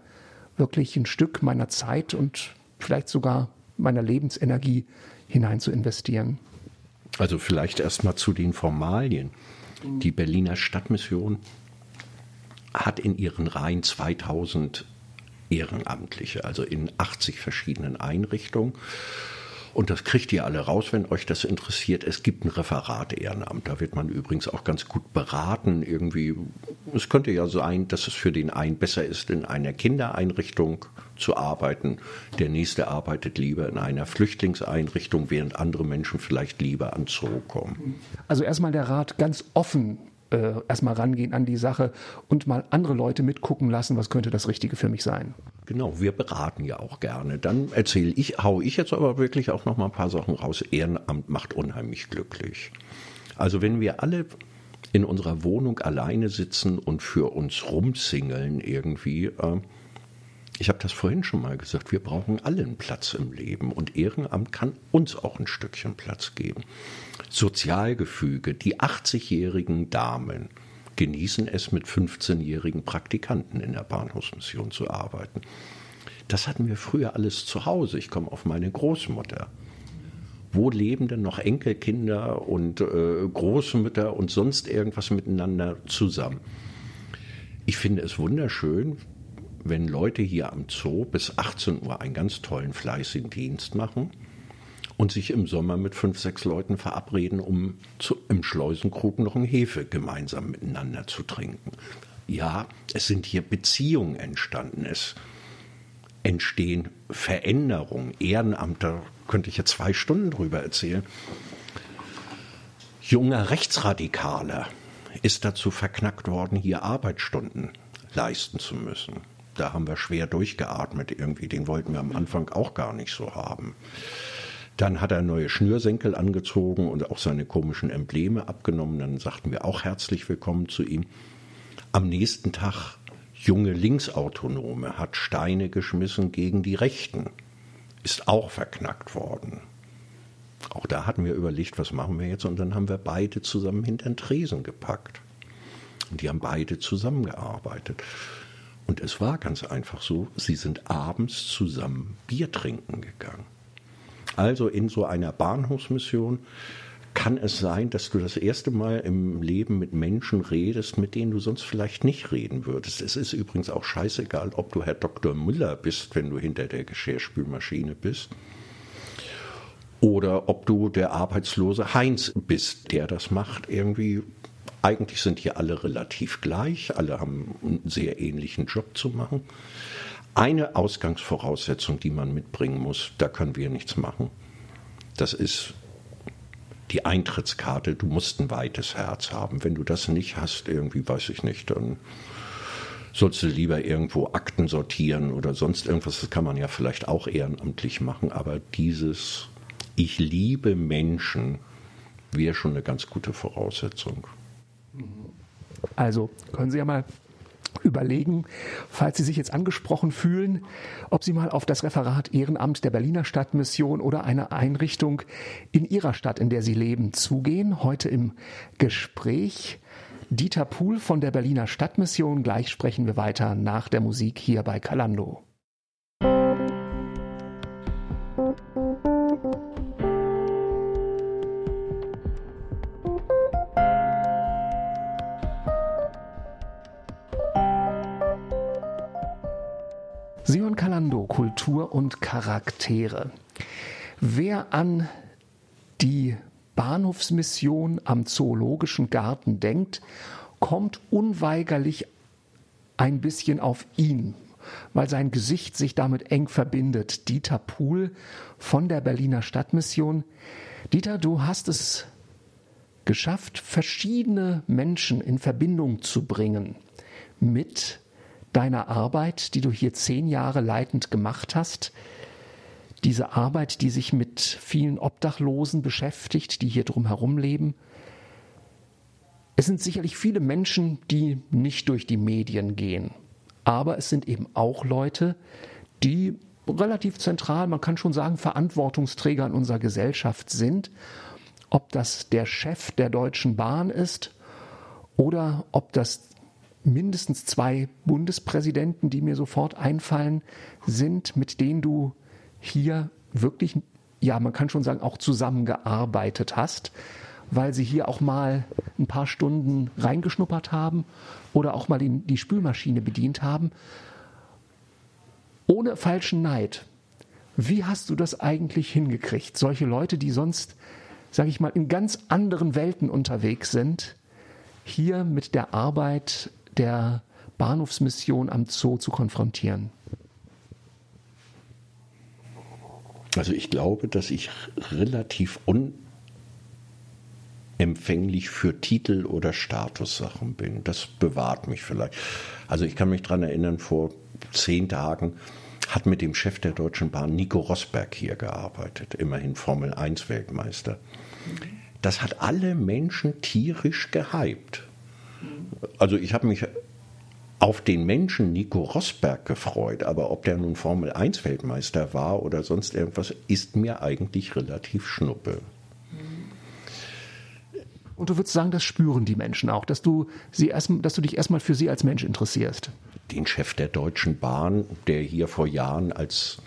A: wirklich ein Stück meiner Zeit und vielleicht sogar meiner Lebensenergie hinein zu investieren?
B: Also vielleicht erstmal zu den Formalien. Die Berliner Stadtmission hat in ihren Reihen 2000 Ehrenamtliche, also in 80 verschiedenen Einrichtungen. Und das kriegt ihr alle raus, wenn euch das interessiert. Es gibt ein Referat Ehrenamt. Da wird man übrigens auch ganz gut beraten. Irgendwie, es könnte ja sein, dass es für den einen besser ist, in einer Kindereinrichtung zu arbeiten. Der nächste arbeitet lieber in einer Flüchtlingseinrichtung, während andere Menschen vielleicht lieber an Zoo kommen.
A: Also erstmal der Rat ganz offen äh, erstmal rangehen an die Sache und mal andere Leute mitgucken lassen, was könnte das Richtige für mich sein.
B: Genau, wir beraten ja auch gerne. Dann erzähle ich, hau ich jetzt aber wirklich auch noch mal ein paar Sachen raus. Ehrenamt macht unheimlich glücklich. Also wenn wir alle in unserer Wohnung alleine sitzen und für uns rumzingeln irgendwie, äh, ich habe das vorhin schon mal gesagt, wir brauchen allen Platz im Leben und Ehrenamt kann uns auch ein Stückchen Platz geben. Sozialgefüge, die 80-jährigen Damen genießen es, mit 15-jährigen Praktikanten in der Bahnhofsmission zu arbeiten. Das hatten wir früher alles zu Hause. Ich komme auf meine Großmutter. Wo leben denn noch Enkelkinder und äh, Großmütter und sonst irgendwas miteinander zusammen? Ich finde es wunderschön, wenn Leute hier am Zoo bis 18 Uhr einen ganz tollen, fleißigen Dienst machen und sich im Sommer mit fünf, sechs Leuten verabreden, um zu, im Schleusenkrug noch ein Hefe gemeinsam miteinander zu trinken. Ja, es sind hier Beziehungen entstanden. Es entstehen Veränderungen. Ehrenamt, da könnte ich jetzt zwei Stunden drüber erzählen. Junger Rechtsradikaler ist dazu verknackt worden, hier Arbeitsstunden leisten zu müssen. Da haben wir schwer durchgeatmet irgendwie. Den wollten wir am Anfang auch gar nicht so haben. Dann hat er neue Schnürsenkel angezogen und auch seine komischen Embleme abgenommen. Dann sagten wir auch herzlich willkommen zu ihm. Am nächsten Tag junge Linksautonome hat Steine geschmissen gegen die Rechten. Ist auch verknackt worden. Auch da hatten wir überlegt, was machen wir jetzt? Und dann haben wir beide zusammen hinter den Tresen gepackt. Und die haben beide zusammengearbeitet. Und es war ganz einfach so, sie sind abends zusammen Bier trinken gegangen. Also in so einer Bahnhofsmission kann es sein, dass du das erste Mal im Leben mit Menschen redest, mit denen du sonst vielleicht nicht reden würdest. Es ist übrigens auch scheißegal, ob du Herr Dr. Müller bist, wenn du hinter der Geschirrspülmaschine bist, oder ob du der arbeitslose Heinz bist, der das macht. Irgendwie eigentlich sind hier alle relativ gleich, alle haben einen sehr ähnlichen Job zu machen. Eine Ausgangsvoraussetzung, die man mitbringen muss, da können wir nichts machen. Das ist die Eintrittskarte. Du musst ein weites Herz haben. Wenn du das nicht hast, irgendwie weiß ich nicht, dann sollst du lieber irgendwo Akten sortieren oder sonst irgendwas. Das kann man ja vielleicht auch ehrenamtlich machen. Aber dieses Ich liebe Menschen wäre schon eine ganz gute Voraussetzung.
A: Also können Sie ja mal überlegen, falls Sie sich jetzt angesprochen fühlen, ob Sie mal auf das Referat Ehrenamt der Berliner Stadtmission oder eine Einrichtung in Ihrer Stadt, in der Sie leben, zugehen. Heute im Gespräch Dieter Pohl von der Berliner Stadtmission. Gleich sprechen wir weiter nach der Musik hier bei Kalando. Kultur und Charaktere. Wer an die Bahnhofsmission am Zoologischen Garten denkt, kommt unweigerlich ein bisschen auf ihn, weil sein Gesicht sich damit eng verbindet. Dieter Pohl von der Berliner Stadtmission. Dieter, du hast es geschafft, verschiedene Menschen in Verbindung zu bringen mit deiner Arbeit, die du hier zehn Jahre leitend gemacht hast, diese Arbeit, die sich mit vielen Obdachlosen beschäftigt, die hier drumherum leben. Es sind sicherlich viele Menschen, die nicht durch die Medien gehen, aber es sind eben auch Leute, die relativ zentral, man kann schon sagen, Verantwortungsträger in unserer Gesellschaft sind. Ob das der Chef der Deutschen Bahn ist oder ob das mindestens zwei Bundespräsidenten, die mir sofort einfallen, sind, mit denen du hier wirklich, ja, man kann schon sagen, auch zusammengearbeitet hast, weil sie hier auch mal ein paar Stunden reingeschnuppert haben oder auch mal die, Spülmaschine bedient haben. Ohne falschen Neid. Wie hast du das eigentlich hingekriegt? Solche Leute, die sonst, sage ich mal, in ganz anderen Welten unterwegs sind, hier mit der Arbeit der Bahnhofsmission am Zoo zu konfrontieren?
B: Also ich glaube, dass ich relativ unempfänglich für Titel oder Statussachen bin. Das bewahrt mich vielleicht. Also ich kann mich daran erinnern, vor zehn Tagen hat mit dem Chef der Deutschen Bahn Nico Rosberg hier gearbeitet, immerhin Formel 1 Weltmeister. Das hat alle Menschen tierisch gehypt. Also ich habe mich auf den Menschen Nico Rosberg gefreut, aber ob der nun Formel 1 Weltmeister war oder sonst irgendwas, ist mir eigentlich relativ schnuppe.
A: Und du würdest sagen, das spüren die Menschen auch, dass du, sie erst, dass du dich erstmal für sie als Mensch interessierst.
B: Den Chef der Deutschen Bahn, der hier vor Jahren als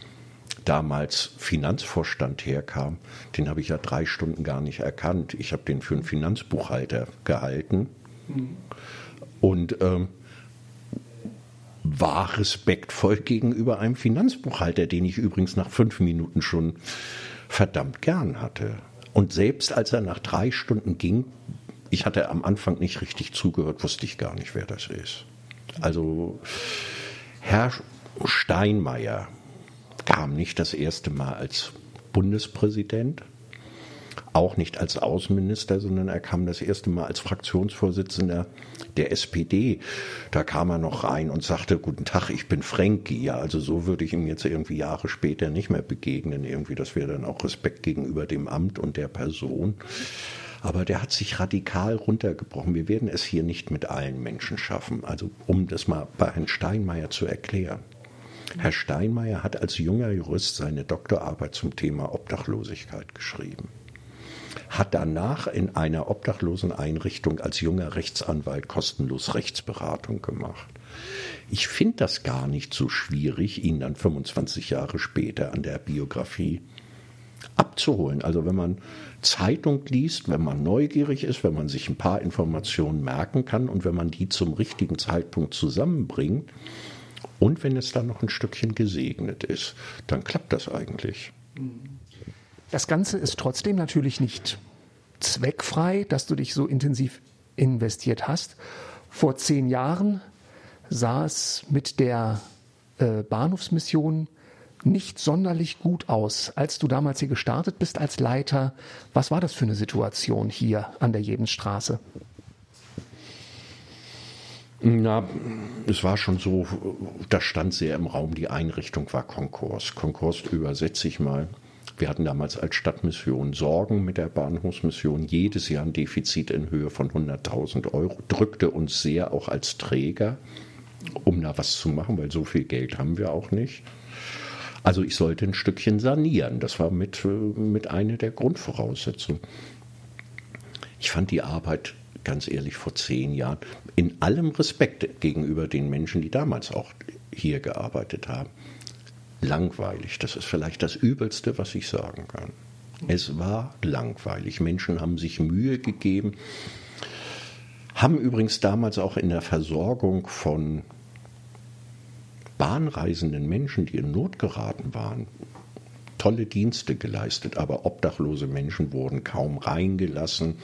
B: damals Finanzvorstand herkam, den habe ich ja drei Stunden gar nicht erkannt. Ich habe den für einen Finanzbuchhalter gehalten. Mhm. Und ähm, war respektvoll gegenüber einem Finanzbuchhalter, den ich übrigens nach fünf Minuten schon verdammt gern hatte. Und selbst als er nach drei Stunden ging, ich hatte am Anfang nicht richtig zugehört, wusste ich gar nicht, wer das ist. Also Herr Steinmeier kam nicht das erste Mal als Bundespräsident, auch nicht als Außenminister, sondern er kam das erste Mal als Fraktionsvorsitzender der SPD. Da kam er noch rein und sagte, guten Tag, ich bin Frankie. Ja, also so würde ich ihm jetzt irgendwie Jahre später nicht mehr begegnen. Irgendwie, das wäre dann auch Respekt gegenüber dem Amt und der Person. Aber der hat sich radikal runtergebrochen. Wir werden es hier nicht mit allen Menschen schaffen. Also um das mal bei Herrn Steinmeier zu erklären. Herr Steinmeier hat als junger Jurist seine Doktorarbeit zum Thema Obdachlosigkeit geschrieben hat danach in einer obdachlosen Einrichtung als junger Rechtsanwalt kostenlos Rechtsberatung gemacht. Ich finde das gar nicht so schwierig, ihn dann 25 Jahre später an der Biografie abzuholen. Also wenn man Zeitung liest, wenn man neugierig ist, wenn man sich ein paar Informationen merken kann und wenn man die zum richtigen Zeitpunkt zusammenbringt und wenn es dann noch ein Stückchen gesegnet ist, dann klappt das eigentlich.
A: Das Ganze ist trotzdem natürlich nicht zweckfrei, dass du dich so intensiv investiert hast. Vor zehn Jahren sah es mit der äh, Bahnhofsmission nicht sonderlich gut aus. Als du damals hier gestartet bist als Leiter, was war das für eine Situation hier an der Jebensstraße?
B: Na, es war schon so, das stand sehr im Raum, die Einrichtung war Konkurs. Konkurs übersetze ich mal. Wir hatten damals als Stadtmission Sorgen mit der Bahnhofsmission. Jedes Jahr ein Defizit in Höhe von 100.000 Euro. Drückte uns sehr auch als Träger, um da was zu machen, weil so viel Geld haben wir auch nicht. Also ich sollte ein Stückchen sanieren. Das war mit, mit einer der Grundvoraussetzungen. Ich fand die Arbeit, ganz ehrlich, vor zehn Jahren in allem Respekt gegenüber den Menschen, die damals auch hier gearbeitet haben langweilig. Das ist vielleicht das Übelste, was ich sagen kann. Es war langweilig. Menschen haben sich Mühe gegeben, haben übrigens damals auch in der Versorgung von bahnreisenden Menschen, die in Not geraten waren, tolle Dienste geleistet, aber obdachlose Menschen wurden kaum reingelassen.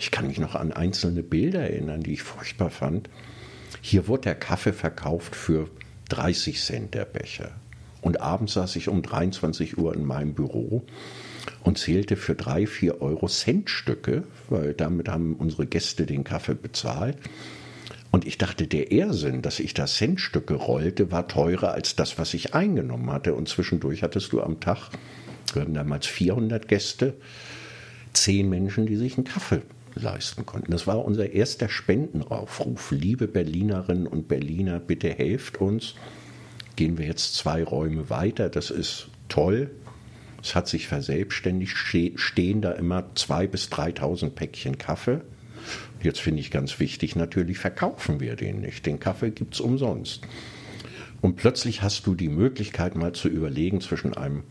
B: Ich kann mich noch an einzelne Bilder erinnern, die ich furchtbar fand. Hier wurde der Kaffee verkauft für 30 Cent der Becher. Und abends saß ich um 23 Uhr in meinem Büro und zählte für drei, vier Euro Centstücke, weil damit haben unsere Gäste den Kaffee bezahlt. Und ich dachte, der Irrsinn, dass ich da Centstücke rollte, war teurer als das, was ich eingenommen hatte. Und zwischendurch hattest du am Tag, wir hatten damals 400 Gäste, zehn Menschen, die sich einen Kaffee leisten konnten. Das war unser erster Spendenaufruf. Liebe Berlinerinnen und Berliner, bitte helft uns gehen wir jetzt zwei Räume weiter. Das ist toll. Es hat sich verselbstständigt, stehen da immer zwei bis 3.000 Päckchen Kaffee. Jetzt finde ich ganz wichtig, natürlich verkaufen wir den nicht. Den Kaffee gibt es umsonst. Und plötzlich hast du die Möglichkeit mal zu überlegen zwischen einem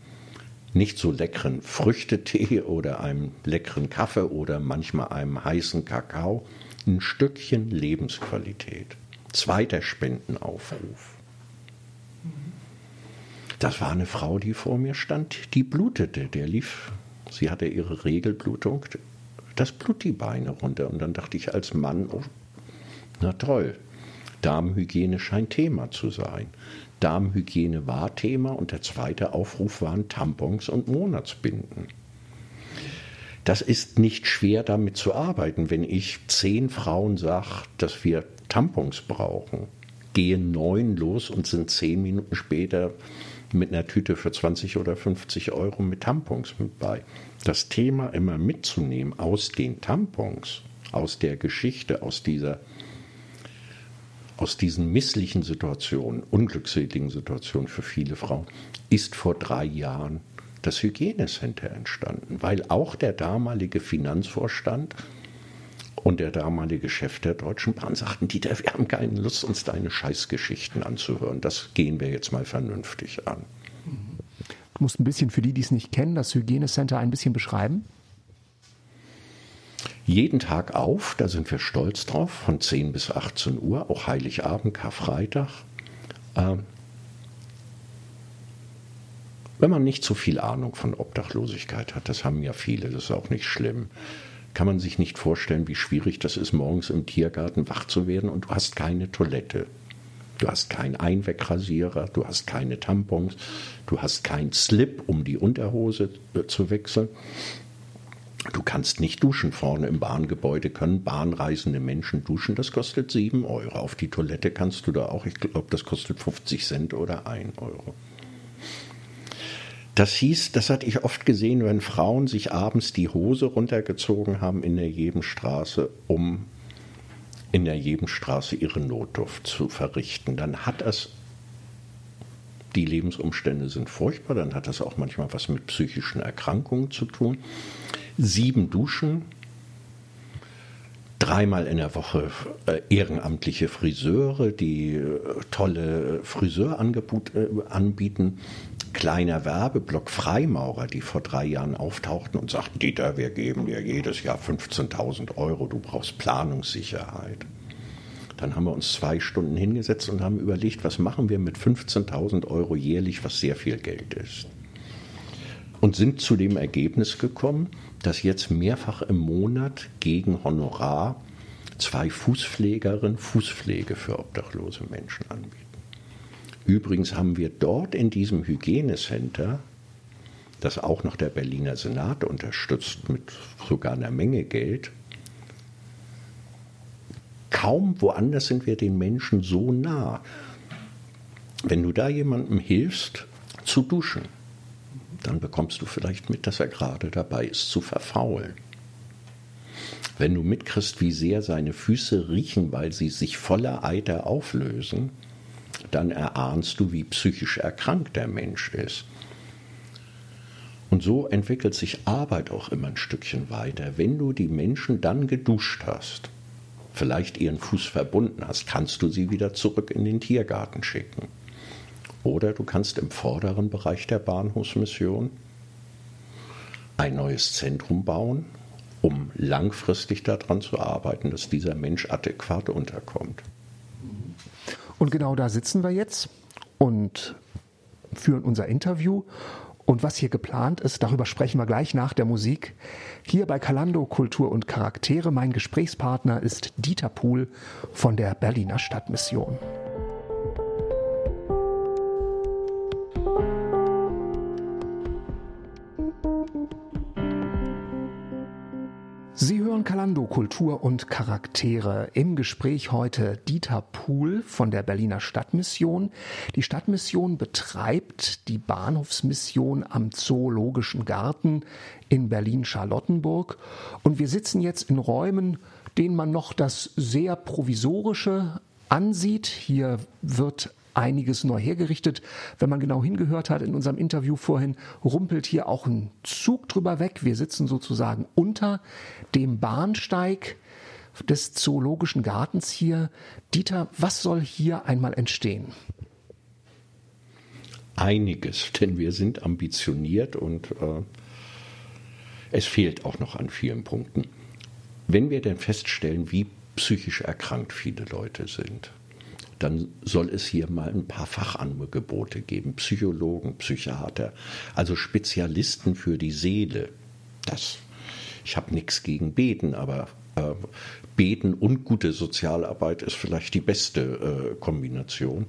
B: nicht so leckeren Früchtetee oder einem leckeren Kaffee oder manchmal einem heißen Kakao ein Stückchen Lebensqualität. Zweiter Spendenaufruf. Das war eine Frau, die vor mir stand, die blutete. Der lief, sie hatte ihre Regelblutung, das Blut die Beine runter. Und dann dachte ich als Mann, oh, na toll, Darmhygiene scheint Thema zu sein. Darmhygiene war Thema und der zweite Aufruf waren Tampons und Monatsbinden. Das ist nicht schwer damit zu arbeiten, wenn ich zehn Frauen sage, dass wir Tampons brauchen. Gehen neun los und sind zehn Minuten später mit einer Tüte für 20 oder 50 Euro mit Tampons mit bei. Das Thema immer mitzunehmen aus den Tampons, aus der Geschichte, aus dieser aus diesen misslichen Situationen, unglückseligen Situationen für viele Frauen, ist vor drei Jahren das Hygienecenter entstanden, weil auch der damalige Finanzvorstand und der damalige Chef der Deutschen Bahn sagten, Dieter, wir haben keine Lust, uns deine Scheißgeschichten anzuhören. Das gehen wir jetzt mal vernünftig an.
A: Du musst ein bisschen für die, die es nicht kennen, das Hygienecenter ein bisschen beschreiben.
B: Jeden Tag auf, da sind wir stolz drauf, von 10 bis 18 Uhr, auch Heiligabend, Karfreitag. Ähm, wenn man nicht so viel Ahnung von Obdachlosigkeit hat, das haben ja viele, das ist auch nicht schlimm kann man sich nicht vorstellen, wie schwierig das ist, morgens im Tiergarten wach zu werden und du hast keine Toilette. Du hast keinen Einwegrasierer, du hast keine Tampons, du hast keinen Slip, um die Unterhose äh, zu wechseln. Du kannst nicht duschen. Vorne im Bahngebäude können bahnreisende Menschen duschen. Das kostet 7 Euro. Auf die Toilette kannst du da auch, ich glaube, das kostet 50 Cent oder 1 Euro. Das hieß, das hatte ich oft gesehen, wenn Frauen sich abends die Hose runtergezogen haben in der Jebenstraße, um in der Jebenstraße ihre Notdurft zu verrichten. Dann hat das, die Lebensumstände sind furchtbar, dann hat das auch manchmal was mit psychischen Erkrankungen zu tun. Sieben Duschen, dreimal in der Woche äh, ehrenamtliche Friseure, die äh, tolle Friseurangebote äh, anbieten kleiner Werbeblock Freimaurer, die vor drei Jahren auftauchten und sagten, Dieter, wir geben dir jedes Jahr 15.000 Euro, du brauchst Planungssicherheit. Dann haben wir uns zwei Stunden hingesetzt und haben überlegt, was machen wir mit 15.000 Euro jährlich, was sehr viel Geld ist. Und sind zu dem Ergebnis gekommen, dass jetzt mehrfach im Monat gegen Honorar zwei Fußpflegerinnen Fußpflege für obdachlose Menschen anbieten. Übrigens haben wir dort in diesem Hygienecenter, das auch noch der Berliner Senat unterstützt mit sogar einer Menge Geld, kaum woanders sind wir den Menschen so nah. Wenn du da jemandem hilfst zu duschen, dann bekommst du vielleicht mit, dass er gerade dabei ist zu verfaulen. Wenn du mitkriegst, wie sehr seine Füße riechen, weil sie sich voller Eiter auflösen, dann erahnst du, wie psychisch erkrankt der Mensch ist. Und so entwickelt sich Arbeit auch immer ein Stückchen weiter. Wenn du die Menschen dann geduscht hast, vielleicht ihren Fuß verbunden hast, kannst du sie wieder zurück in den Tiergarten schicken. Oder du kannst im vorderen Bereich der Bahnhofsmission ein neues Zentrum bauen, um langfristig daran zu arbeiten, dass dieser Mensch adäquat unterkommt.
A: Und genau da sitzen wir jetzt und führen unser Interview. Und was hier geplant ist, darüber sprechen wir gleich nach der Musik. Hier bei Kalando Kultur und Charaktere. Mein Gesprächspartner ist Dieter Pohl von der Berliner Stadtmission. Hören Kalando Kultur und Charaktere. Im Gespräch heute Dieter Pohl von der Berliner Stadtmission. Die Stadtmission betreibt die Bahnhofsmission am Zoologischen Garten in Berlin-Charlottenburg. Und wir sitzen jetzt in Räumen, denen man noch das sehr provisorische ansieht. Hier wird einiges neu hergerichtet. Wenn man genau hingehört hat in unserem Interview vorhin, rumpelt hier auch ein Zug drüber weg. Wir sitzen sozusagen unter dem Bahnsteig des Zoologischen Gartens hier. Dieter, was soll hier einmal entstehen?
B: Einiges, denn wir sind ambitioniert und äh, es fehlt auch noch an vielen Punkten. Wenn wir denn feststellen, wie psychisch erkrankt viele Leute sind, dann soll es hier mal ein paar Fachangebote geben. Psychologen, Psychiater, also Spezialisten für die Seele. Das, ich habe nichts gegen Beten, aber äh, Beten und gute Sozialarbeit ist vielleicht die beste äh, Kombination.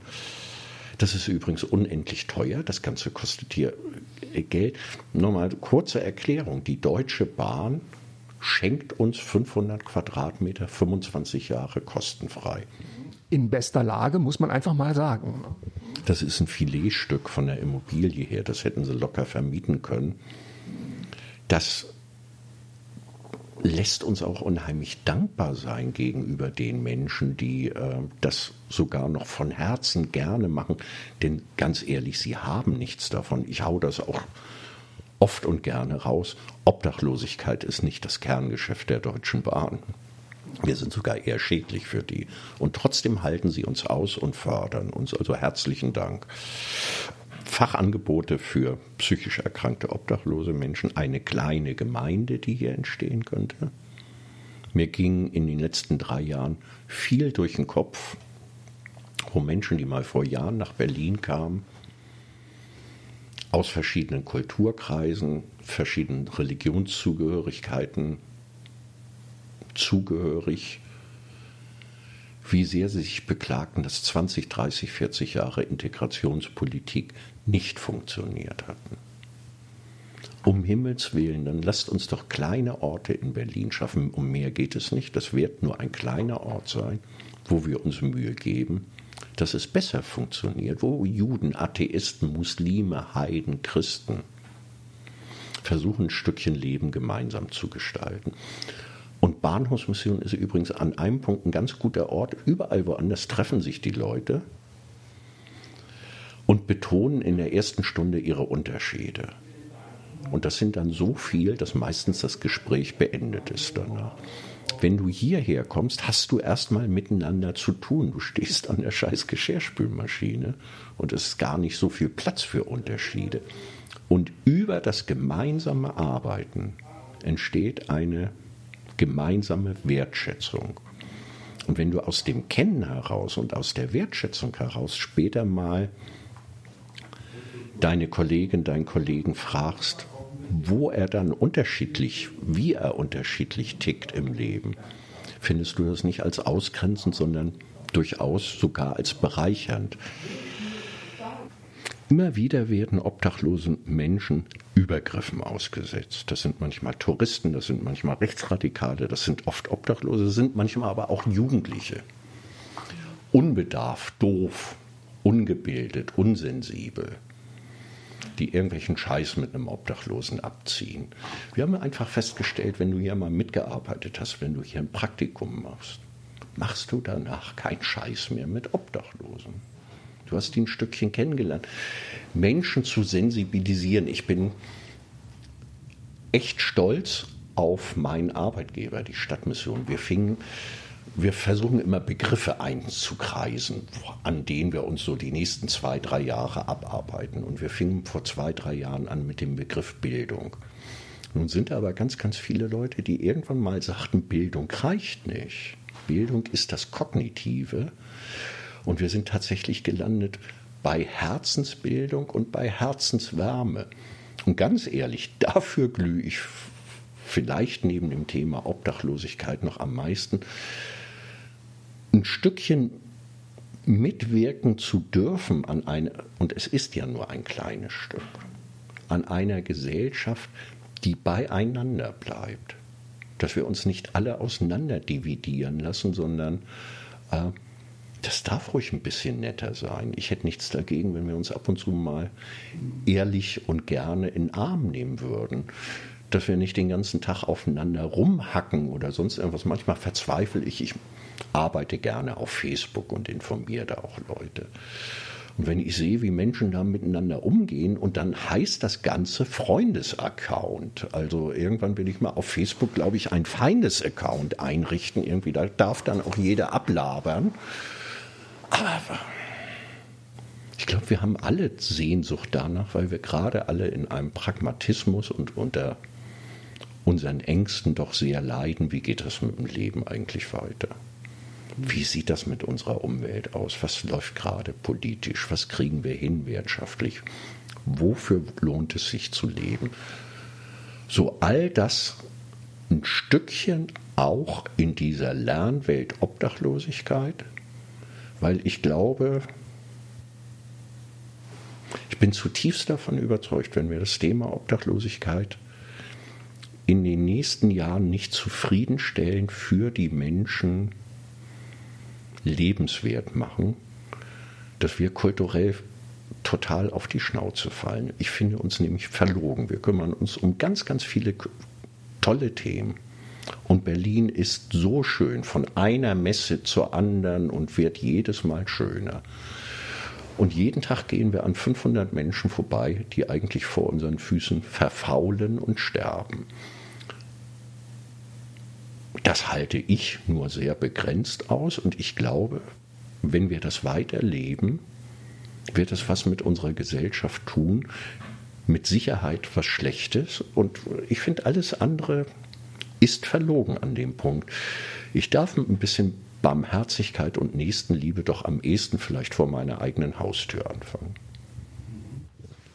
B: Das ist übrigens unendlich teuer. Das Ganze kostet hier äh, Geld. Nochmal kurze Erklärung. Die Deutsche Bahn schenkt uns 500 Quadratmeter 25 Jahre kostenfrei
A: in bester Lage, muss man einfach mal sagen.
B: Das ist ein Filetstück von der Immobilie her, das hätten sie locker vermieten können. Das lässt uns auch unheimlich dankbar sein gegenüber den Menschen, die äh, das sogar noch von Herzen gerne machen. Denn ganz ehrlich, sie haben nichts davon. Ich hau das auch oft und gerne raus. Obdachlosigkeit ist nicht das Kerngeschäft der Deutschen Bahn. Wir sind sogar eher schädlich für die. Und trotzdem halten sie uns aus und fördern uns. Also herzlichen Dank. Fachangebote für psychisch erkrankte obdachlose Menschen, eine kleine Gemeinde, die hier entstehen könnte. Mir ging in den letzten drei Jahren viel durch den Kopf, wo Menschen, die mal vor Jahren nach Berlin kamen, aus verschiedenen Kulturkreisen, verschiedenen Religionszugehörigkeiten, zugehörig, wie sehr sie sich beklagten, dass 20, 30, 40 Jahre Integrationspolitik nicht funktioniert hatten. Um Himmels Willen, dann lasst uns doch kleine Orte in Berlin schaffen. Um mehr geht es nicht. Das wird nur ein kleiner Ort sein, wo wir uns Mühe geben, dass es besser funktioniert, wo Juden, Atheisten, Muslime, Heiden, Christen versuchen, ein Stückchen Leben gemeinsam zu gestalten. Und Bahnhofsmission ist übrigens an einem Punkt ein ganz guter Ort. Überall woanders treffen sich die Leute und betonen in der ersten Stunde ihre Unterschiede. Und das sind dann so viel, dass meistens das Gespräch beendet ist danach. Wenn du hierher kommst, hast du erstmal miteinander zu tun. Du stehst an der scheiß Geschirrspülmaschine und es ist gar nicht so viel Platz für Unterschiede. Und über das gemeinsame Arbeiten entsteht eine gemeinsame Wertschätzung. Und wenn du aus dem Kennen heraus und aus der Wertschätzung heraus später mal deine Kollegin, deinen Kollegen fragst, wo er dann unterschiedlich, wie er unterschiedlich tickt im Leben, findest du das nicht als ausgrenzend, sondern durchaus sogar als bereichernd. Immer wieder werden obdachlosen Menschen Übergriffen ausgesetzt. Das sind manchmal Touristen, das sind manchmal Rechtsradikale, das sind oft Obdachlose, sind manchmal aber auch Jugendliche. Unbedarft, doof, ungebildet, unsensibel die irgendwelchen Scheiß mit einem Obdachlosen abziehen. Wir haben einfach festgestellt, wenn du hier mal mitgearbeitet hast, wenn du hier ein Praktikum machst, machst du danach keinen Scheiß mehr mit Obdachlosen. Du hast die ein Stückchen kennengelernt. Menschen zu sensibilisieren. Ich bin echt stolz auf meinen Arbeitgeber, die Stadtmission. Wir fingen wir versuchen immer Begriffe einzukreisen, an denen wir uns so die nächsten zwei, drei Jahre abarbeiten. Und wir fingen vor zwei, drei Jahren an mit dem Begriff Bildung. Nun sind aber ganz, ganz viele Leute, die irgendwann mal sagten, Bildung reicht nicht. Bildung ist das Kognitive. Und wir sind tatsächlich gelandet bei Herzensbildung und bei Herzenswärme. Und ganz ehrlich, dafür glühe ich vielleicht neben dem Thema Obdachlosigkeit noch am meisten, ein Stückchen mitwirken zu dürfen an einer, und es ist ja nur ein kleines Stück, an einer Gesellschaft, die beieinander bleibt. Dass wir uns nicht alle auseinander dividieren lassen, sondern äh, das darf ruhig ein bisschen netter sein. Ich hätte nichts dagegen, wenn wir uns ab und zu mal ehrlich und gerne in Arm nehmen würden. Dass wir nicht den ganzen Tag aufeinander rumhacken oder sonst irgendwas. Manchmal verzweifle ich. Ich arbeite gerne auf Facebook und informiere da auch Leute. Und wenn ich sehe, wie Menschen da miteinander umgehen und dann heißt das Ganze Freundesaccount. Also irgendwann will ich mal auf Facebook, glaube ich, ein Feindesaccount einrichten. Irgendwie, da darf dann auch jeder ablabern. Aber ich glaube, wir haben alle Sehnsucht danach, weil wir gerade alle in einem Pragmatismus und unter unseren Ängsten doch sehr leiden. Wie geht das mit dem Leben eigentlich weiter? Wie sieht das mit unserer Umwelt aus? Was läuft gerade politisch? Was kriegen wir hin wirtschaftlich? Wofür lohnt es sich zu leben? So all das ein Stückchen auch in dieser Lernwelt Obdachlosigkeit, weil ich glaube, ich bin zutiefst davon überzeugt, wenn wir das Thema Obdachlosigkeit in den nächsten Jahren nicht zufriedenstellen für die Menschen, lebenswert machen, dass wir kulturell total auf die Schnauze fallen. Ich finde uns nämlich verlogen. Wir kümmern uns um ganz, ganz viele tolle Themen. Und Berlin ist so schön, von einer Messe zur anderen und wird jedes Mal schöner. Und jeden Tag gehen wir an 500 Menschen vorbei, die eigentlich vor unseren Füßen verfaulen und sterben. Das halte ich nur sehr begrenzt aus und ich glaube, wenn wir das weiterleben, wird es was mit unserer Gesellschaft tun, mit Sicherheit was Schlechtes und ich finde alles andere ist verlogen an dem Punkt. Ich darf ein bisschen Barmherzigkeit und Nächstenliebe doch am ehesten vielleicht vor meiner eigenen Haustür anfangen.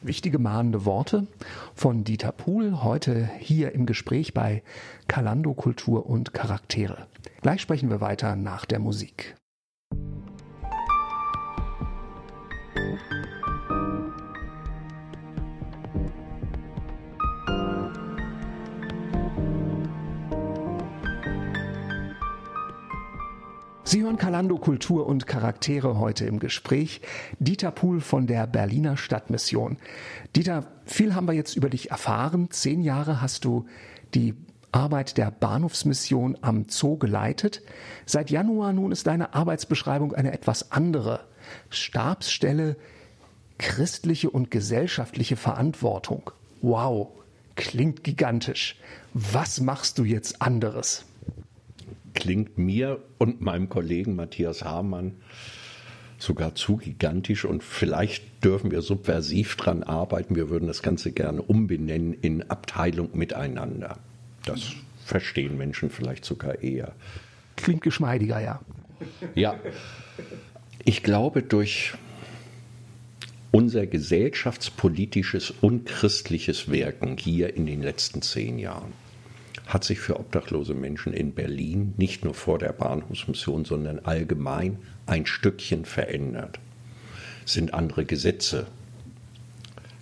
A: Wichtige mahnende Worte von Dieter Puhl heute hier im Gespräch bei Kalando Kultur und Charaktere. Gleich sprechen wir weiter nach der Musik. Sie hören Kalando Kultur und Charaktere heute im Gespräch. Dieter Pohl von der Berliner Stadtmission. Dieter, viel haben wir jetzt über dich erfahren. Zehn Jahre hast du die Arbeit der Bahnhofsmission am Zoo geleitet. Seit Januar nun ist deine Arbeitsbeschreibung eine etwas andere. Stabsstelle christliche und gesellschaftliche Verantwortung. Wow, klingt gigantisch. Was machst du jetzt anderes?
B: Klingt mir und meinem Kollegen Matthias Hamann sogar zu gigantisch und vielleicht dürfen wir subversiv dran arbeiten. Wir würden das Ganze gerne umbenennen in Abteilung miteinander. Das verstehen Menschen vielleicht sogar eher.
A: Klingt geschmeidiger, ja.
B: Ja, ich glaube, durch unser gesellschaftspolitisches und christliches Wirken hier in den letzten zehn Jahren hat sich für obdachlose Menschen in Berlin nicht nur vor der Bahnhofsmission, sondern allgemein ein Stückchen verändert. Es sind andere Gesetze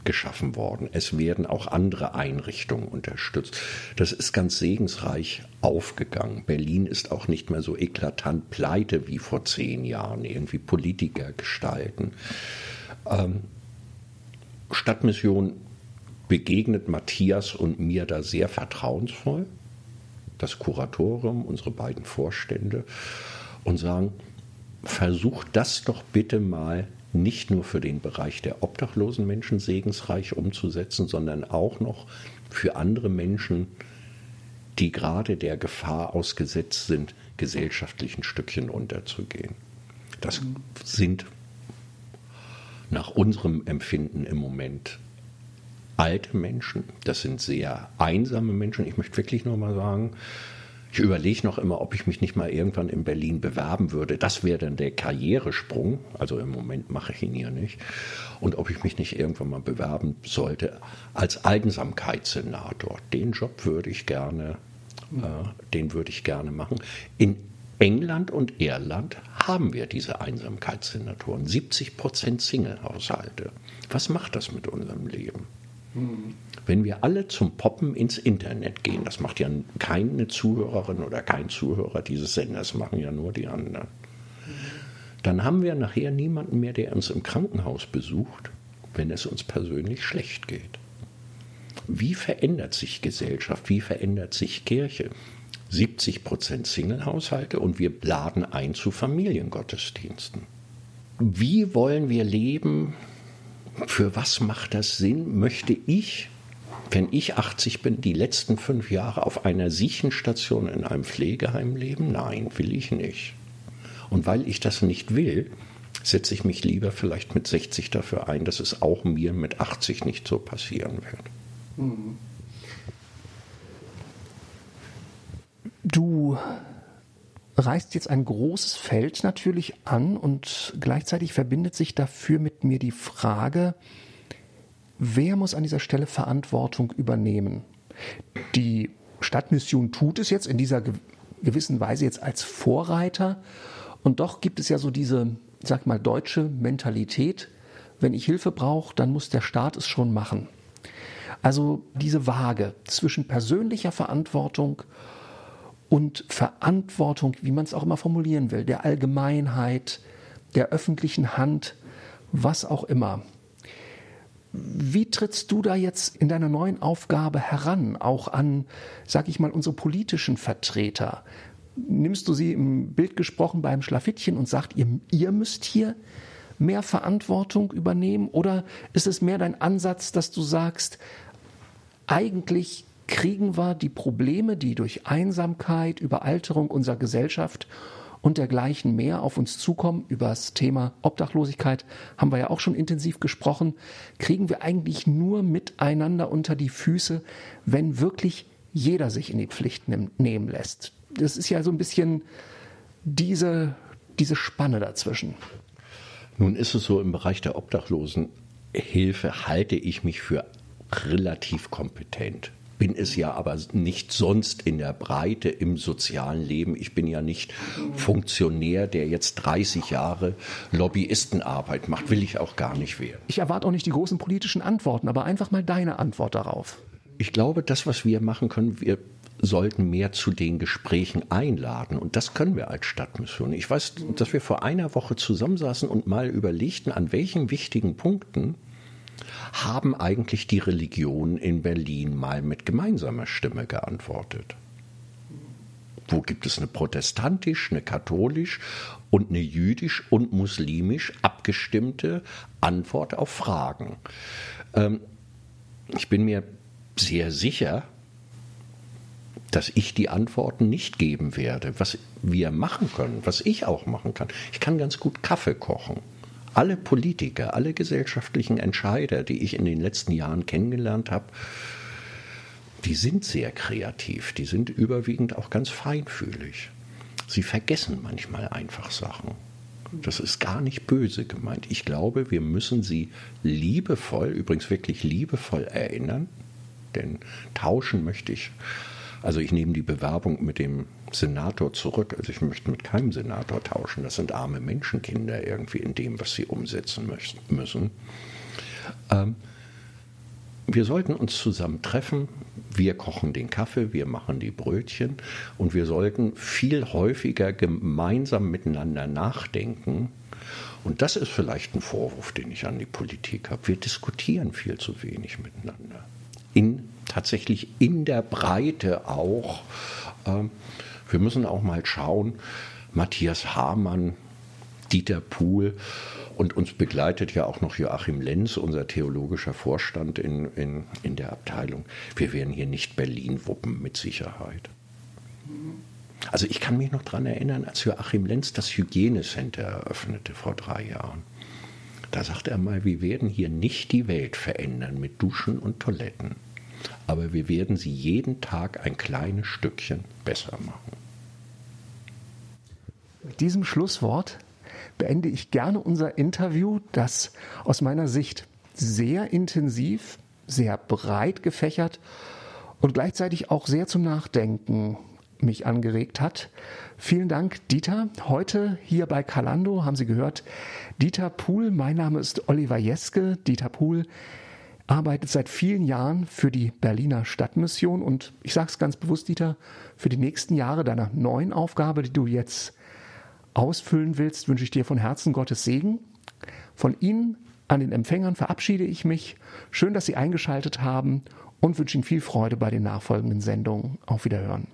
B: geschaffen worden. Es werden auch andere Einrichtungen unterstützt. Das ist ganz segensreich aufgegangen. Berlin ist auch nicht mehr so eklatant pleite wie vor zehn Jahren, irgendwie Politiker gestalten. Ähm, Stadtmission begegnet Matthias und mir da sehr vertrauensvoll, das Kuratorium, unsere beiden Vorstände, und sagen, versucht das doch bitte mal nicht nur für den Bereich der obdachlosen Menschen segensreich umzusetzen, sondern auch noch für andere Menschen, die gerade der Gefahr ausgesetzt sind, gesellschaftlich ein Stückchen unterzugehen. Das sind nach unserem Empfinden im Moment alte Menschen, das sind sehr einsame Menschen. Ich möchte wirklich noch mal sagen, ich überlege noch immer, ob ich mich nicht mal irgendwann in Berlin bewerben würde. Das wäre dann der Karrieresprung. Also im Moment mache ich ihn hier nicht. Und ob ich mich nicht irgendwann mal bewerben sollte als Einsamkeitssenator. Den Job würde ich gerne, äh, den würde ich gerne machen. In England und Irland haben wir diese Einsamkeitssenatoren. 70 Prozent Single-Haushalte. Was macht das mit unserem Leben? Wenn wir alle zum Poppen ins Internet gehen, das macht ja keine Zuhörerin oder kein Zuhörer dieses Senders, machen ja nur die anderen, dann haben wir nachher niemanden mehr, der uns im Krankenhaus besucht, wenn es uns persönlich schlecht geht. Wie verändert sich Gesellschaft? Wie verändert sich Kirche? 70 Prozent Single-Haushalte und wir laden ein zu Familiengottesdiensten. Wie wollen wir leben, für was macht das Sinn? Möchte ich, wenn ich 80 bin, die letzten fünf Jahre auf einer Siechenstation in einem Pflegeheim leben? Nein, will ich nicht. Und weil ich das nicht will, setze ich mich lieber vielleicht mit 60 dafür ein, dass es auch mir mit 80 nicht so passieren wird.
A: Du reißt jetzt ein großes Feld natürlich an und gleichzeitig verbindet sich dafür mit mir die Frage, wer muss an dieser Stelle Verantwortung übernehmen? Die Stadtmission tut es jetzt in dieser gewissen Weise jetzt als Vorreiter und doch gibt es ja so diese, sag mal, deutsche Mentalität, wenn ich Hilfe brauche, dann muss der Staat es schon machen. Also diese Waage zwischen persönlicher Verantwortung und Verantwortung, wie man es auch immer formulieren will, der Allgemeinheit, der öffentlichen Hand, was auch immer. Wie trittst du da jetzt in deiner neuen Aufgabe heran, auch an, sag ich mal, unsere politischen Vertreter? Nimmst du sie im Bild gesprochen beim Schlafittchen und sagst, ihr, ihr müsst hier mehr Verantwortung übernehmen? Oder ist es mehr dein Ansatz, dass du sagst, eigentlich kriegen wir die Probleme, die durch Einsamkeit, Überalterung unserer Gesellschaft und dergleichen mehr auf uns zukommen, über das Thema Obdachlosigkeit haben wir ja auch schon intensiv gesprochen, kriegen wir eigentlich nur miteinander unter die Füße, wenn wirklich jeder sich in die Pflicht nehmen lässt. Das ist ja so ein bisschen diese, diese Spanne dazwischen.
B: Nun ist es so, im Bereich der Obdachlosenhilfe halte ich mich für relativ kompetent bin es ja aber nicht sonst in der Breite im sozialen Leben. Ich bin ja nicht Funktionär, der jetzt 30 Jahre Lobbyistenarbeit macht. Will ich auch gar nicht werden.
A: Ich erwarte auch nicht die großen politischen Antworten, aber einfach mal deine Antwort darauf.
B: Ich glaube, das, was wir machen können, wir sollten mehr zu den Gesprächen einladen. Und das können wir als Stadtmission. Ich weiß, dass wir vor einer Woche zusammensaßen und mal überlegten, an welchen wichtigen Punkten haben eigentlich die Religionen in Berlin mal mit gemeinsamer Stimme geantwortet. Wo gibt es eine protestantisch, eine katholisch und eine jüdisch und muslimisch abgestimmte Antwort auf Fragen? Ähm, ich bin mir sehr sicher, dass ich die Antworten nicht geben werde. Was wir machen können, was ich auch machen kann. Ich kann ganz gut Kaffee kochen. Alle Politiker, alle gesellschaftlichen Entscheider, die ich in den letzten Jahren kennengelernt habe, die sind sehr kreativ, die sind überwiegend auch ganz feinfühlig. Sie vergessen manchmal einfach Sachen. Das ist gar nicht böse gemeint. Ich glaube, wir müssen sie liebevoll, übrigens wirklich liebevoll erinnern, denn tauschen möchte ich. Also ich nehme die Bewerbung mit dem Senator zurück. Also ich möchte mit keinem Senator tauschen. Das sind arme Menschenkinder irgendwie in dem, was sie umsetzen müssen. Ähm, wir sollten uns zusammen treffen. Wir kochen den Kaffee, wir machen die Brötchen und wir sollten viel häufiger gemeinsam miteinander nachdenken. Und das ist vielleicht ein Vorwurf, den ich an die Politik habe. Wir diskutieren viel zu wenig miteinander. In, tatsächlich in der Breite auch. Ähm, wir müssen auch mal schauen, Matthias Hamann, Dieter Puhl und uns begleitet ja auch noch Joachim Lenz, unser theologischer Vorstand in, in, in der Abteilung. Wir werden hier nicht Berlin wuppen mit Sicherheit. Also ich kann mich noch daran erinnern, als Joachim Lenz das Hygienecenter eröffnete vor drei Jahren. Da sagte er mal, wir werden hier nicht die Welt verändern mit Duschen und Toiletten, aber wir werden sie jeden Tag ein kleines Stückchen besser machen.
A: Mit diesem Schlusswort beende ich gerne unser Interview, das aus meiner Sicht sehr intensiv, sehr breit gefächert und gleichzeitig auch sehr zum Nachdenken mich angeregt hat. Vielen Dank, Dieter. Heute hier bei Kalando haben Sie gehört, Dieter Pohl. Mein Name ist Oliver Jeske. Dieter Pohl arbeitet seit vielen Jahren für die Berliner Stadtmission und ich sage es ganz bewusst, Dieter, für die nächsten Jahre deiner neuen Aufgabe, die du jetzt ausfüllen willst, wünsche ich dir von Herzen Gottes Segen. Von Ihnen an den Empfängern verabschiede ich mich. Schön, dass Sie eingeschaltet haben und wünsche Ihnen viel Freude bei den nachfolgenden Sendungen. Auf Wiederhören.